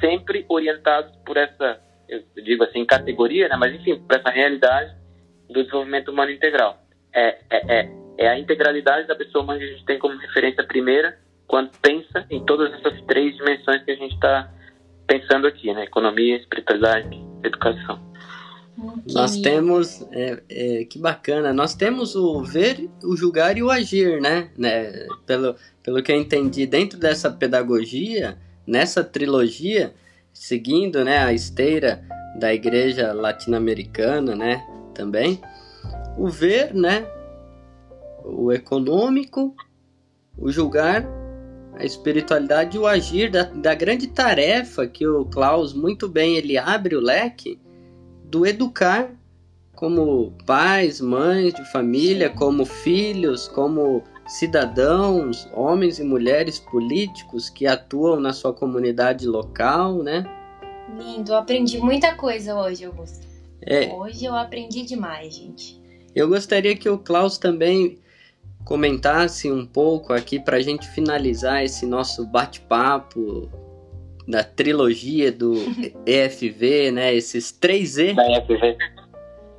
sempre orientados por essa, eu digo assim, categoria, né? mas enfim, por essa realidade do desenvolvimento humano integral. É, é, é, é a integralidade da pessoa humana que a gente tem como referência primeira quando pensa em todas essas três dimensões que a gente está pensando aqui, né? Economia, espiritualidade, educação. Nós temos, é, é, que bacana, nós temos o ver, o julgar e o agir, né? né? Pelo, pelo que eu entendi, dentro dessa pedagogia, nessa trilogia, seguindo né, a esteira da igreja latino-americana, né? também. O ver, né? O econômico, o julgar, a espiritualidade e o agir da, da grande tarefa que o Klaus muito bem ele abre o leque do educar como pais, mães de família, como filhos, como cidadãos, homens e mulheres políticos que atuam na sua comunidade local, né? Lindo, aprendi muita coisa hoje, Augusto. É, Hoje eu aprendi demais, gente. Eu gostaria que o Klaus também comentasse um pouco aqui para a gente finalizar esse nosso bate-papo da trilogia do EFV, né? Esses três E. Da EFV.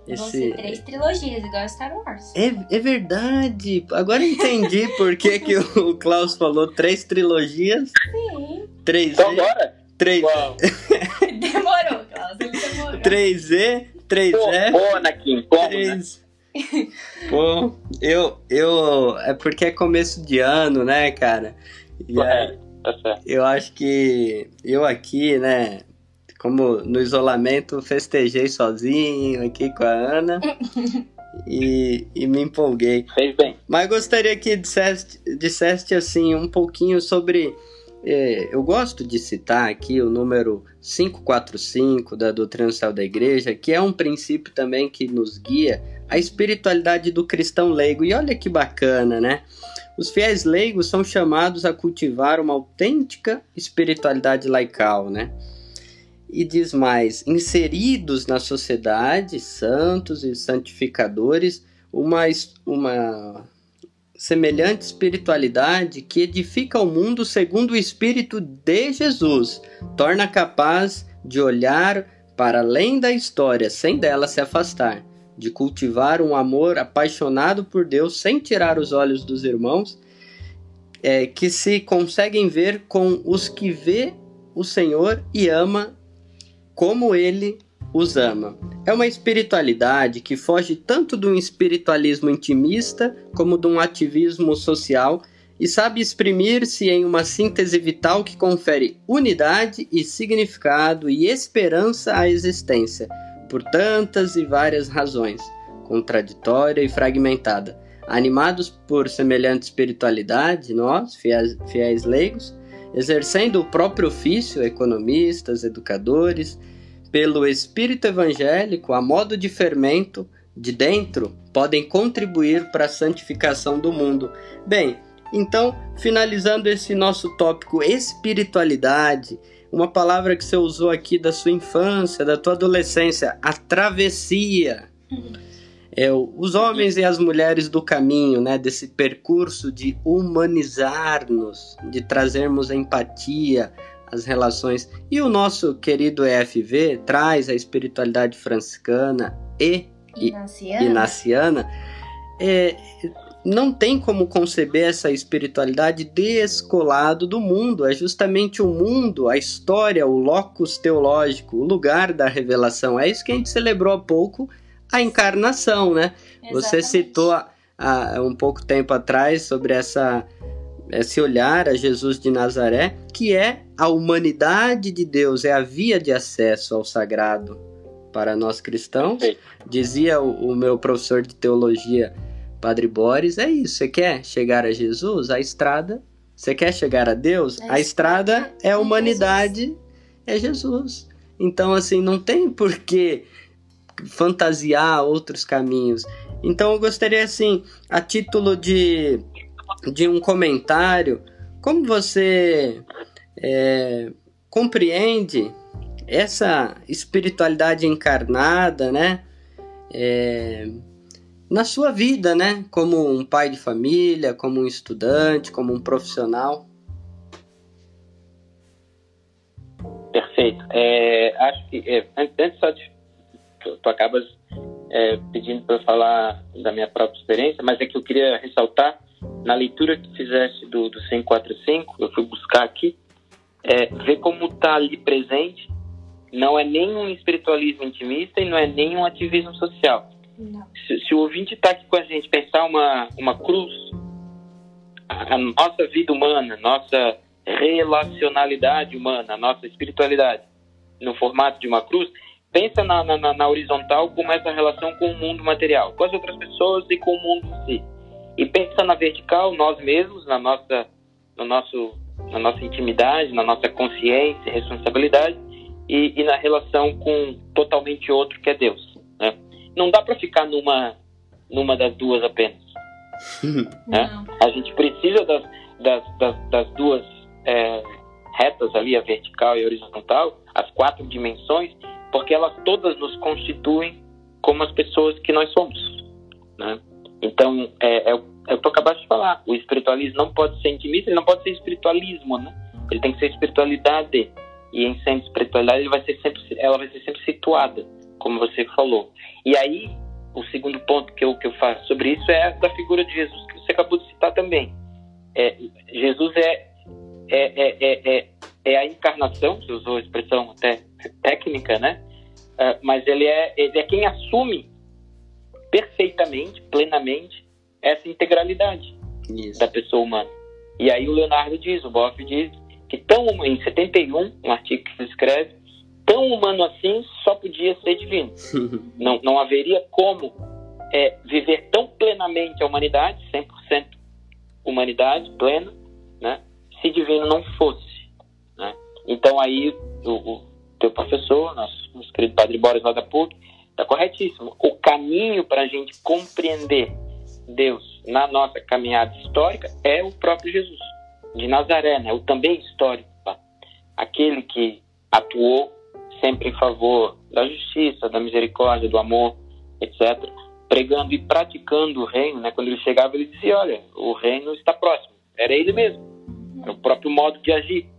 Esse... Vão ser três trilogias, igual Star Wars. É, é verdade. Agora entendi por que, que o Klaus falou três trilogias. Sim. Três então, bora. Três... demorou, Klaus. Ele demorou. 3E, 3E. Pô, Anakin, 3... Pô, eu, eu... É porque é começo de ano, né, cara? E tá certo. Eu acho que eu aqui, né, como no isolamento, festejei sozinho aqui com a Ana e, e me empolguei. Fez bem. Mas gostaria que disseste, disseste assim um pouquinho sobre. É, eu gosto de citar aqui o número 545 da Doutrina Social da Igreja, que é um princípio também que nos guia a espiritualidade do cristão leigo. E olha que bacana, né? Os fiéis leigos são chamados a cultivar uma autêntica espiritualidade laical, né? E diz mais: inseridos na sociedade, santos e santificadores, uma, uma semelhante espiritualidade que edifica o mundo segundo o Espírito de Jesus, torna capaz de olhar para além da história sem dela se afastar, de cultivar um amor apaixonado por Deus sem tirar os olhos dos irmãos, é, que se conseguem ver com os que vê o Senhor e ama como ele os ama. É uma espiritualidade que foge tanto de um espiritualismo intimista como de um ativismo social e sabe exprimir-se em uma síntese vital que confere unidade e significado e esperança à existência, por tantas e várias razões, contraditória e fragmentada. Animados por semelhante espiritualidade, nós, fiéis, fiéis leigos, exercendo o próprio ofício, economistas, educadores, pelo espírito evangélico, a modo de fermento, de dentro, podem contribuir para a santificação do mundo. Bem, então, finalizando esse nosso tópico espiritualidade, uma palavra que você usou aqui da sua infância, da tua adolescência, a travessia. É, os homens e as mulheres do caminho, né, desse percurso de humanizar-nos, de trazermos empatia às relações. E o nosso querido EFV traz a espiritualidade franciscana e inaciana. inaciana é, não tem como conceber essa espiritualidade descolado do mundo. É justamente o mundo, a história, o locus teológico, o lugar da revelação. É isso que a gente celebrou há pouco a encarnação, né? Exatamente. Você citou há, há um pouco tempo atrás sobre essa esse olhar a Jesus de Nazaré, que é a humanidade de Deus, é a via de acesso ao sagrado para nós cristãos. Dizia o, o meu professor de teologia, Padre Boris, é isso. Você quer chegar a Jesus? A estrada. Você quer chegar a Deus? A, a estrada é a humanidade, Jesus. é Jesus. Então, assim, não tem por que fantasiar outros caminhos. Então eu gostaria assim, a título de, de um comentário, como você é, compreende essa espiritualidade encarnada, né? É, na sua vida, né? Como um pai de família, como um estudante, como um profissional. Perfeito. É, acho que é, antes só de tu, tu acabas é, pedindo para eu falar da minha própria experiência, mas é que eu queria ressaltar, na leitura que fizeste do, do 545, eu fui buscar aqui, é, ver como está ali presente, não é nem um espiritualismo intimista e não é nem um ativismo social. Se, se, o ouvinte está aqui com a gente pensar uma, uma cruz, a, a nossa vida humana, nossa relacionalidade humana, a nossa espiritualidade, no formato de uma cruz, pensa na, na, na, horizontal como essa relação com o mundo material, com as outras pessoas e com o mundo em si. E pensa na vertical, nós mesmos, na nossa, no nosso, na nossa intimidade, na nossa consciência, responsabilidade, e, e na relação com totalmente outro que é Deus. Né? Não dá para ficar numa, numa das duas apenas. né? A gente precisa das, das, das, das duas é, retas ali, a vertical e a horizontal, as quatro dimensões, porque elas todas nos constituem como as pessoas que nós somos, né? Então, é, é, é o que eu acabaste de falar. O espiritualismo não pode ser intimista, ele não pode ser espiritualismo, né? Ele tem que ser espiritualidade. E em sendo espiritualidade, vai ser sempre, ela vai ser sempre situada, como você falou. E aí, o segundo ponto que eu, que eu faço sobre isso é da figura de Jesus, que você acabou de citar também. É, Jesus é, é, é, é, é, é a encarnação, você usou a expressão até técnica, né? Uh, mas ele é, ele é quem assume perfeitamente, plenamente, essa integralidade Isso. da pessoa humana. E aí o Leonardo diz, o Boff diz, que tão em 71, um artigo que ele escreve, tão humano assim só podia ser divino. não, não haveria como é, viver tão plenamente a humanidade, 100% humanidade plena, né, se divino não fosse. Né? Então aí o, o teu professor, nosso, nosso querido Padre Boris lá da PUC, está corretíssimo. O caminho para a gente compreender Deus na nossa caminhada histórica é o próprio Jesus de Nazaré, né? o também histórico, tá? aquele que atuou sempre em favor da justiça, da misericórdia, do amor, etc., pregando e praticando o reino. Né? Quando ele chegava, ele dizia: Olha, o reino está próximo. Era ele mesmo, era o próprio modo de agir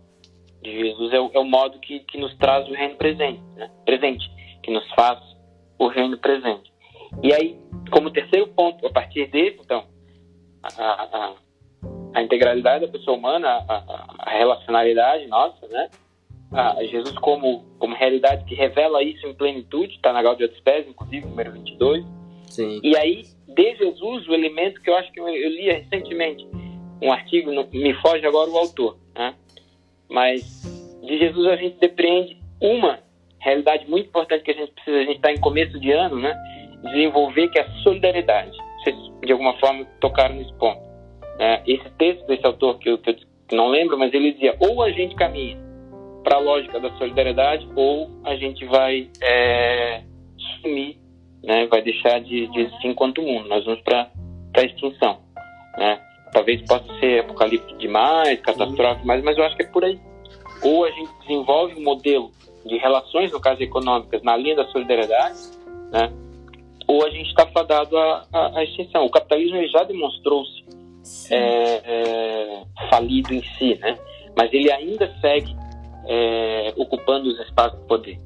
de Jesus, é o, é o modo que, que nos traz o reino presente, né? presente, que nos faz o reino presente. E aí, como terceiro ponto, a partir desse, então, a, a, a integralidade da pessoa humana, a, a relacionalidade nossa, né? A Jesus como, como realidade que revela isso em plenitude, está na Gaudium et Spes, inclusive, número 22. Sim. E aí, de Jesus, o elemento que eu acho que eu, eu li recentemente, um artigo, não, me foge agora o autor, né? mas de Jesus a gente depreende uma realidade muito importante que a gente precisa, a gente está em começo de ano, né? Desenvolver, que é a solidariedade. Vocês, de alguma forma, tocaram nesse ponto. É, esse texto desse autor, que eu, que eu não lembro, mas ele dizia: ou a gente caminha para a lógica da solidariedade, ou a gente vai é, sumir, né? vai deixar de, de existir enquanto mundo. Nós vamos para a extinção. Né? Talvez possa ser apocalipse demais, catastrófico, mas, mas eu acho que é por aí. Ou a gente desenvolve um modelo de relações, no caso econômicas, na linha da solidariedade, né? ou a gente está fadado à, extinção. O capitalismo já demonstrou-se é, é, falido em si, né? mas ele ainda segue é, ocupando os espaços de poder,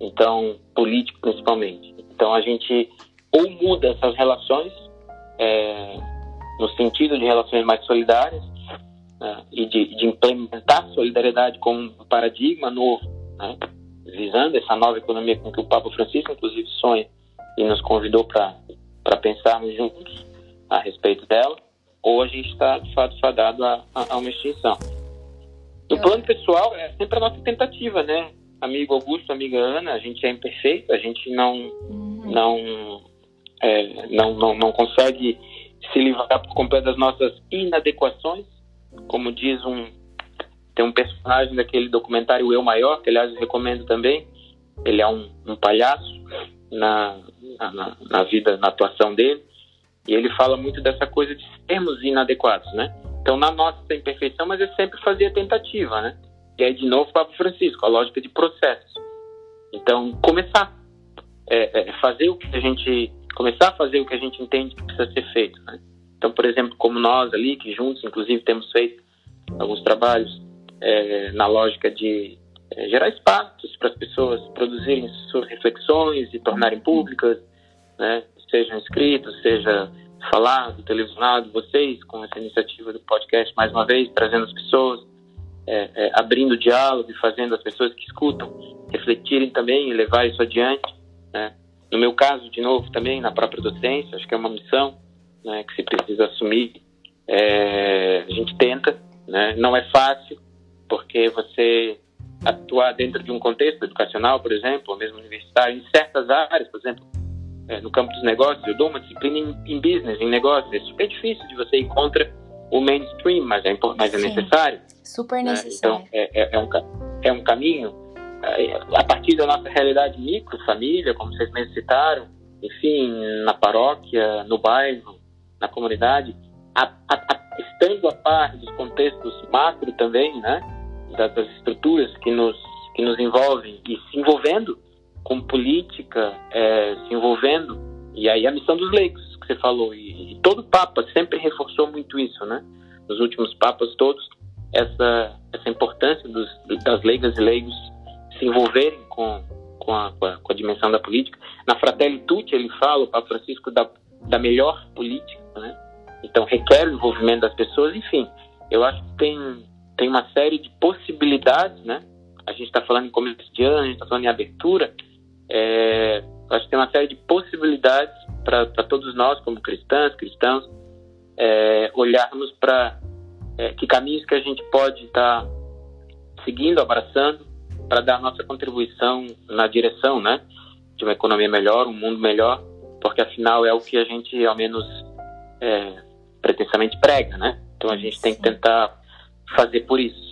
então político principalmente. Então a gente ou muda essas relações é, no sentido de relações mais solidárias né, e de, de implementar solidariedade como um paradigma novo, né? visando essa nova economia com que o Papa Francisco, inclusive, sonha e nos convidou para pensarmos juntos a respeito dela, ou a gente está, de fato, fadado a, a, a uma extinção. No plano pessoal, é sempre a nossa tentativa, né? Amigo Augusto, amiga Ana, a gente é imperfeito, a gente não, uhum. não, é, não, não, não consegue se livrar por completo das nossas inadequações, como diz um, tem um personagem daquele documentário Eu Maior, que aliás eu recomendo também. Ele é um, um palhaço na, na, na, vida, na atuação dele. E ele fala muito dessa coisa de sermos inadequados, né? Então, na nossa imperfeição, mas eu sempre fazia tentativa, né? E aí, de novo, Papa Francisco, a lógica de processo. Então, começar. É, é, fazer o que a gente... Começar a fazer o que a gente entende que precisa ser feito, né? Então, por exemplo, como nós ali, que juntos, inclusive, temos feito alguns trabalhos é, na lógica de é, gerar espaços para as pessoas produzirem suas reflexões e tornarem públicas, né? sejam escritos, seja falado, televisionado, vocês com essa iniciativa do podcast, mais uma vez, trazendo as pessoas, é, é, abrindo diálogo e fazendo as pessoas que escutam refletirem também e levar isso adiante. Né? No meu caso, de novo, também na própria docência, acho que é uma missão né, que se precisa assumir. É, a gente tenta, né? não é fácil, porque você atuar dentro de um contexto educacional, por exemplo, ou mesmo universitário, em certas áreas, por exemplo, é, no campo dos negócios, eu dou uma disciplina em, em, business, em negócios, é super difícil de você encontrar o mainstream, mas é, mas é necessário. Super né? necessário. Então, é, é, é, um, é um caminho, é, a partir da nossa realidade micro, família, como vocês mesmos citaram, enfim, na paróquia, no bairro, na comunidade, a, a, a, estando a par dos contextos macro também, né? das estruturas que nos, que nos envolvem e se envolvendo com política, é, se envolvendo, e aí a missão dos leigos, que você falou, e, e todo Papa sempre reforçou muito isso, né? Nos últimos Papas todos, essa, essa importância dos, das leigas e leigos se envolverem com, com, a, com, a, com a dimensão da política. Na Fratelli Tutti ele fala, o Papa Francisco, da, da melhor política, né? Então requer o envolvimento das pessoas, enfim, eu acho que tem, tem uma série de possibilidades, né? A gente está falando em começo de ano, a gente está falando em abertura, é, acho que tem uma série de possibilidades para todos nós, como cristãs, cristãos, é, olharmos para é, que caminhos que a gente pode estar tá seguindo, abraçando, para dar nossa contribuição na direção, né, de uma economia melhor, um mundo melhor, porque afinal é o que a gente, ao menos, é, pretensamente prega, né? Então a gente tem que tentar fazer por isso.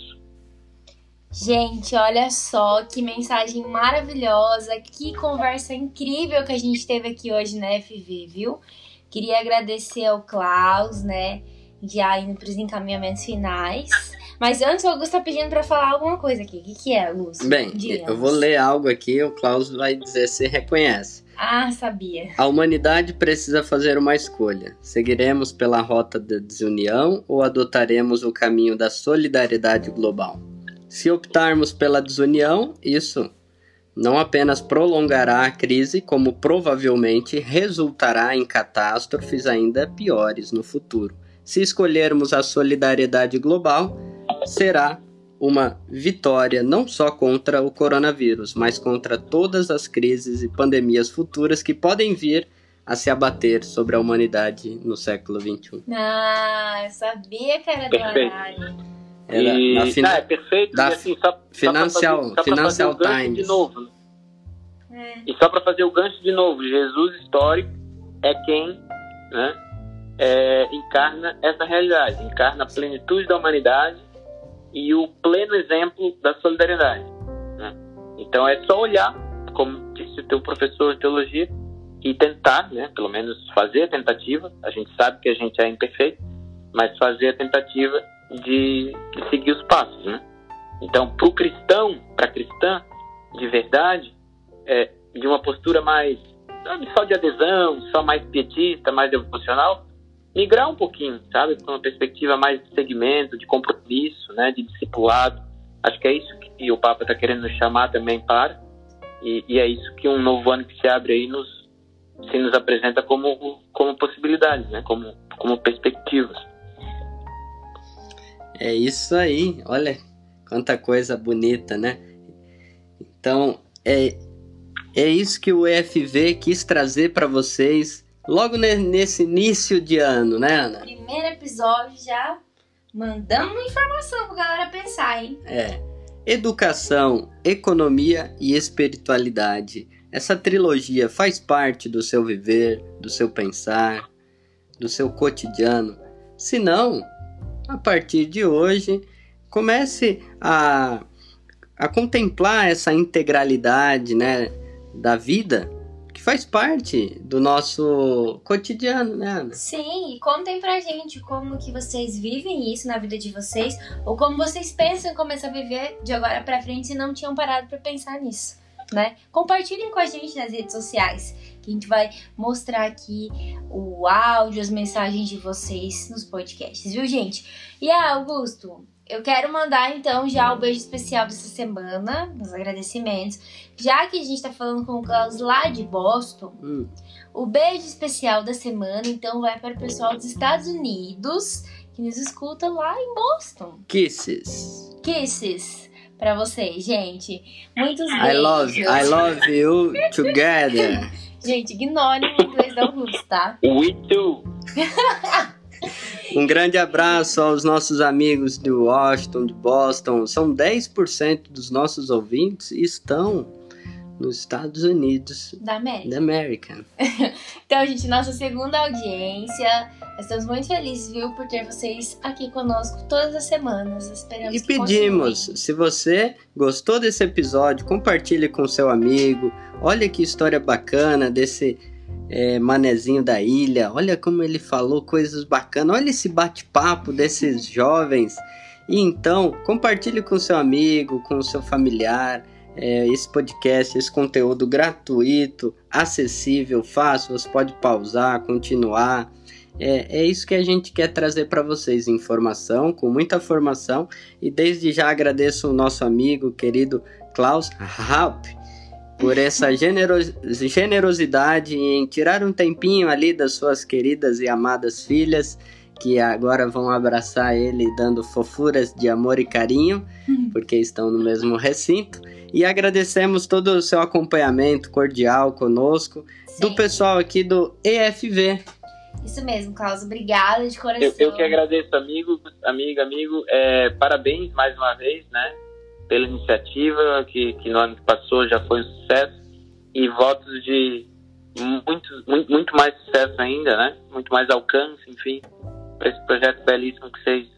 Gente, olha só que mensagem maravilhosa, que conversa incrível que a gente teve aqui hoje na FV, viu? Queria agradecer ao Klaus, né? Já indo para os encaminhamentos finais. Mas antes o Augusto tá pedindo para falar alguma coisa aqui. O que, que é, Lúcio? Bem, eu vou ler algo aqui, o Klaus vai dizer se reconhece. Ah, sabia. A humanidade precisa fazer uma escolha. Seguiremos pela rota da desunião ou adotaremos o caminho da solidariedade global? Se optarmos pela desunião, isso não apenas prolongará a crise, como provavelmente resultará em catástrofes ainda piores no futuro. Se escolhermos a solidariedade global, será uma vitória não só contra o coronavírus, mas contra todas as crises e pandemias futuras que podem vir a se abater sobre a humanidade no século XXI. Ah, eu sabia que era do horário. Era e, na fina... ah, é perfeito. Da assim, só, Financial, só fazer, Financial Times. De novo, né? é. E só para fazer o gancho de novo, Jesus histórico é quem né, é, encarna essa realidade, encarna a plenitude da humanidade e o pleno exemplo da solidariedade. Né? Então é só olhar, como disse o teu professor de teologia, e tentar, né, pelo menos fazer a tentativa. A gente sabe que a gente é imperfeito, mas fazer a tentativa de, de seguir os passos, né? Então, para o cristão, para a cristã, de verdade, é, de uma postura mais só de adesão, só mais pietista, mais devocional, migrar um pouquinho, sabe, para uma perspectiva mais de segmento, de compromisso, né, de discipulado. Acho que é isso que o Papa está querendo nos chamar também para, e, e, é isso que um novo ano que se abre aí nos se nos apresenta como como possibilidades, né, como como perspectivas. É isso aí, olha quanta coisa bonita, né? Então, é, é isso que o EFV quis trazer para vocês logo nesse início de ano, né, Ana? Primeiro episódio já mandando informação pra galera pensar, hein? É. Educação, economia e espiritualidade. Essa trilogia faz parte do seu viver, do seu pensar, do seu cotidiano. Se não, a partir de hoje, comece a, a contemplar essa integralidade né, da vida que faz parte do nosso cotidiano, né, Ana? Sim, e contem pra gente como que vocês vivem isso na vida de vocês, ou como vocês pensam em começar a viver de agora pra frente se não tinham parado para pensar nisso, né? Compartilhem com a gente nas redes sociais que a gente vai mostrar aqui o áudio, as mensagens de vocês nos podcasts, viu, gente? E ah, Augusto, eu quero mandar então já o beijo especial dessa semana, os agradecimentos. Já que a gente tá falando com o Klaus lá de Boston, hum. o beijo especial da semana então vai para o pessoal dos Estados Unidos que nos escuta lá em Boston. Kisses. Kisses para vocês, gente. Muitos beijos. I love, I love you together. Gente, ignore o inglês da tá? We too. Um grande abraço aos nossos amigos de Washington, de Boston. São 10% dos nossos ouvintes estão nos Estados Unidos da América. Da América. então, gente, nossa segunda audiência. Estamos muito felizes, viu, por ter vocês aqui conosco todas as semanas. Esperamos e pedimos, se você gostou desse episódio, compartilhe com seu amigo. Olha que história bacana desse é, manezinho da ilha. Olha como ele falou coisas bacanas. Olha esse bate-papo desses jovens. E então, compartilhe com seu amigo, com seu familiar é, esse podcast, esse conteúdo gratuito, acessível, fácil, você pode pausar, continuar. É, é isso que a gente quer trazer para vocês, informação, com muita formação. E desde já agradeço o nosso amigo, querido Klaus Haupt, por essa generos generosidade em tirar um tempinho ali das suas queridas e amadas filhas, que agora vão abraçar ele dando fofuras de amor e carinho, porque estão no mesmo recinto. E agradecemos todo o seu acompanhamento cordial conosco, Sim. do pessoal aqui do EFV. Isso mesmo, Klaus. Obrigada de coração. Eu, eu que agradeço, amigo, amiga, amigo. É, parabéns mais uma vez, né? Pela iniciativa que, que no ano que passou já foi um sucesso. E votos de muito, muito, muito mais sucesso ainda, né? Muito mais alcance, enfim, para esse projeto belíssimo que vocês,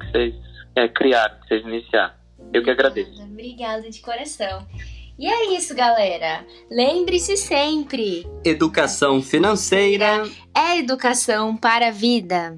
que vocês é, criaram, que vocês iniciaram. Eu que agradeço. Obrigada de coração. E é isso, galera. Lembre-se sempre: educação financeira é educação para a vida.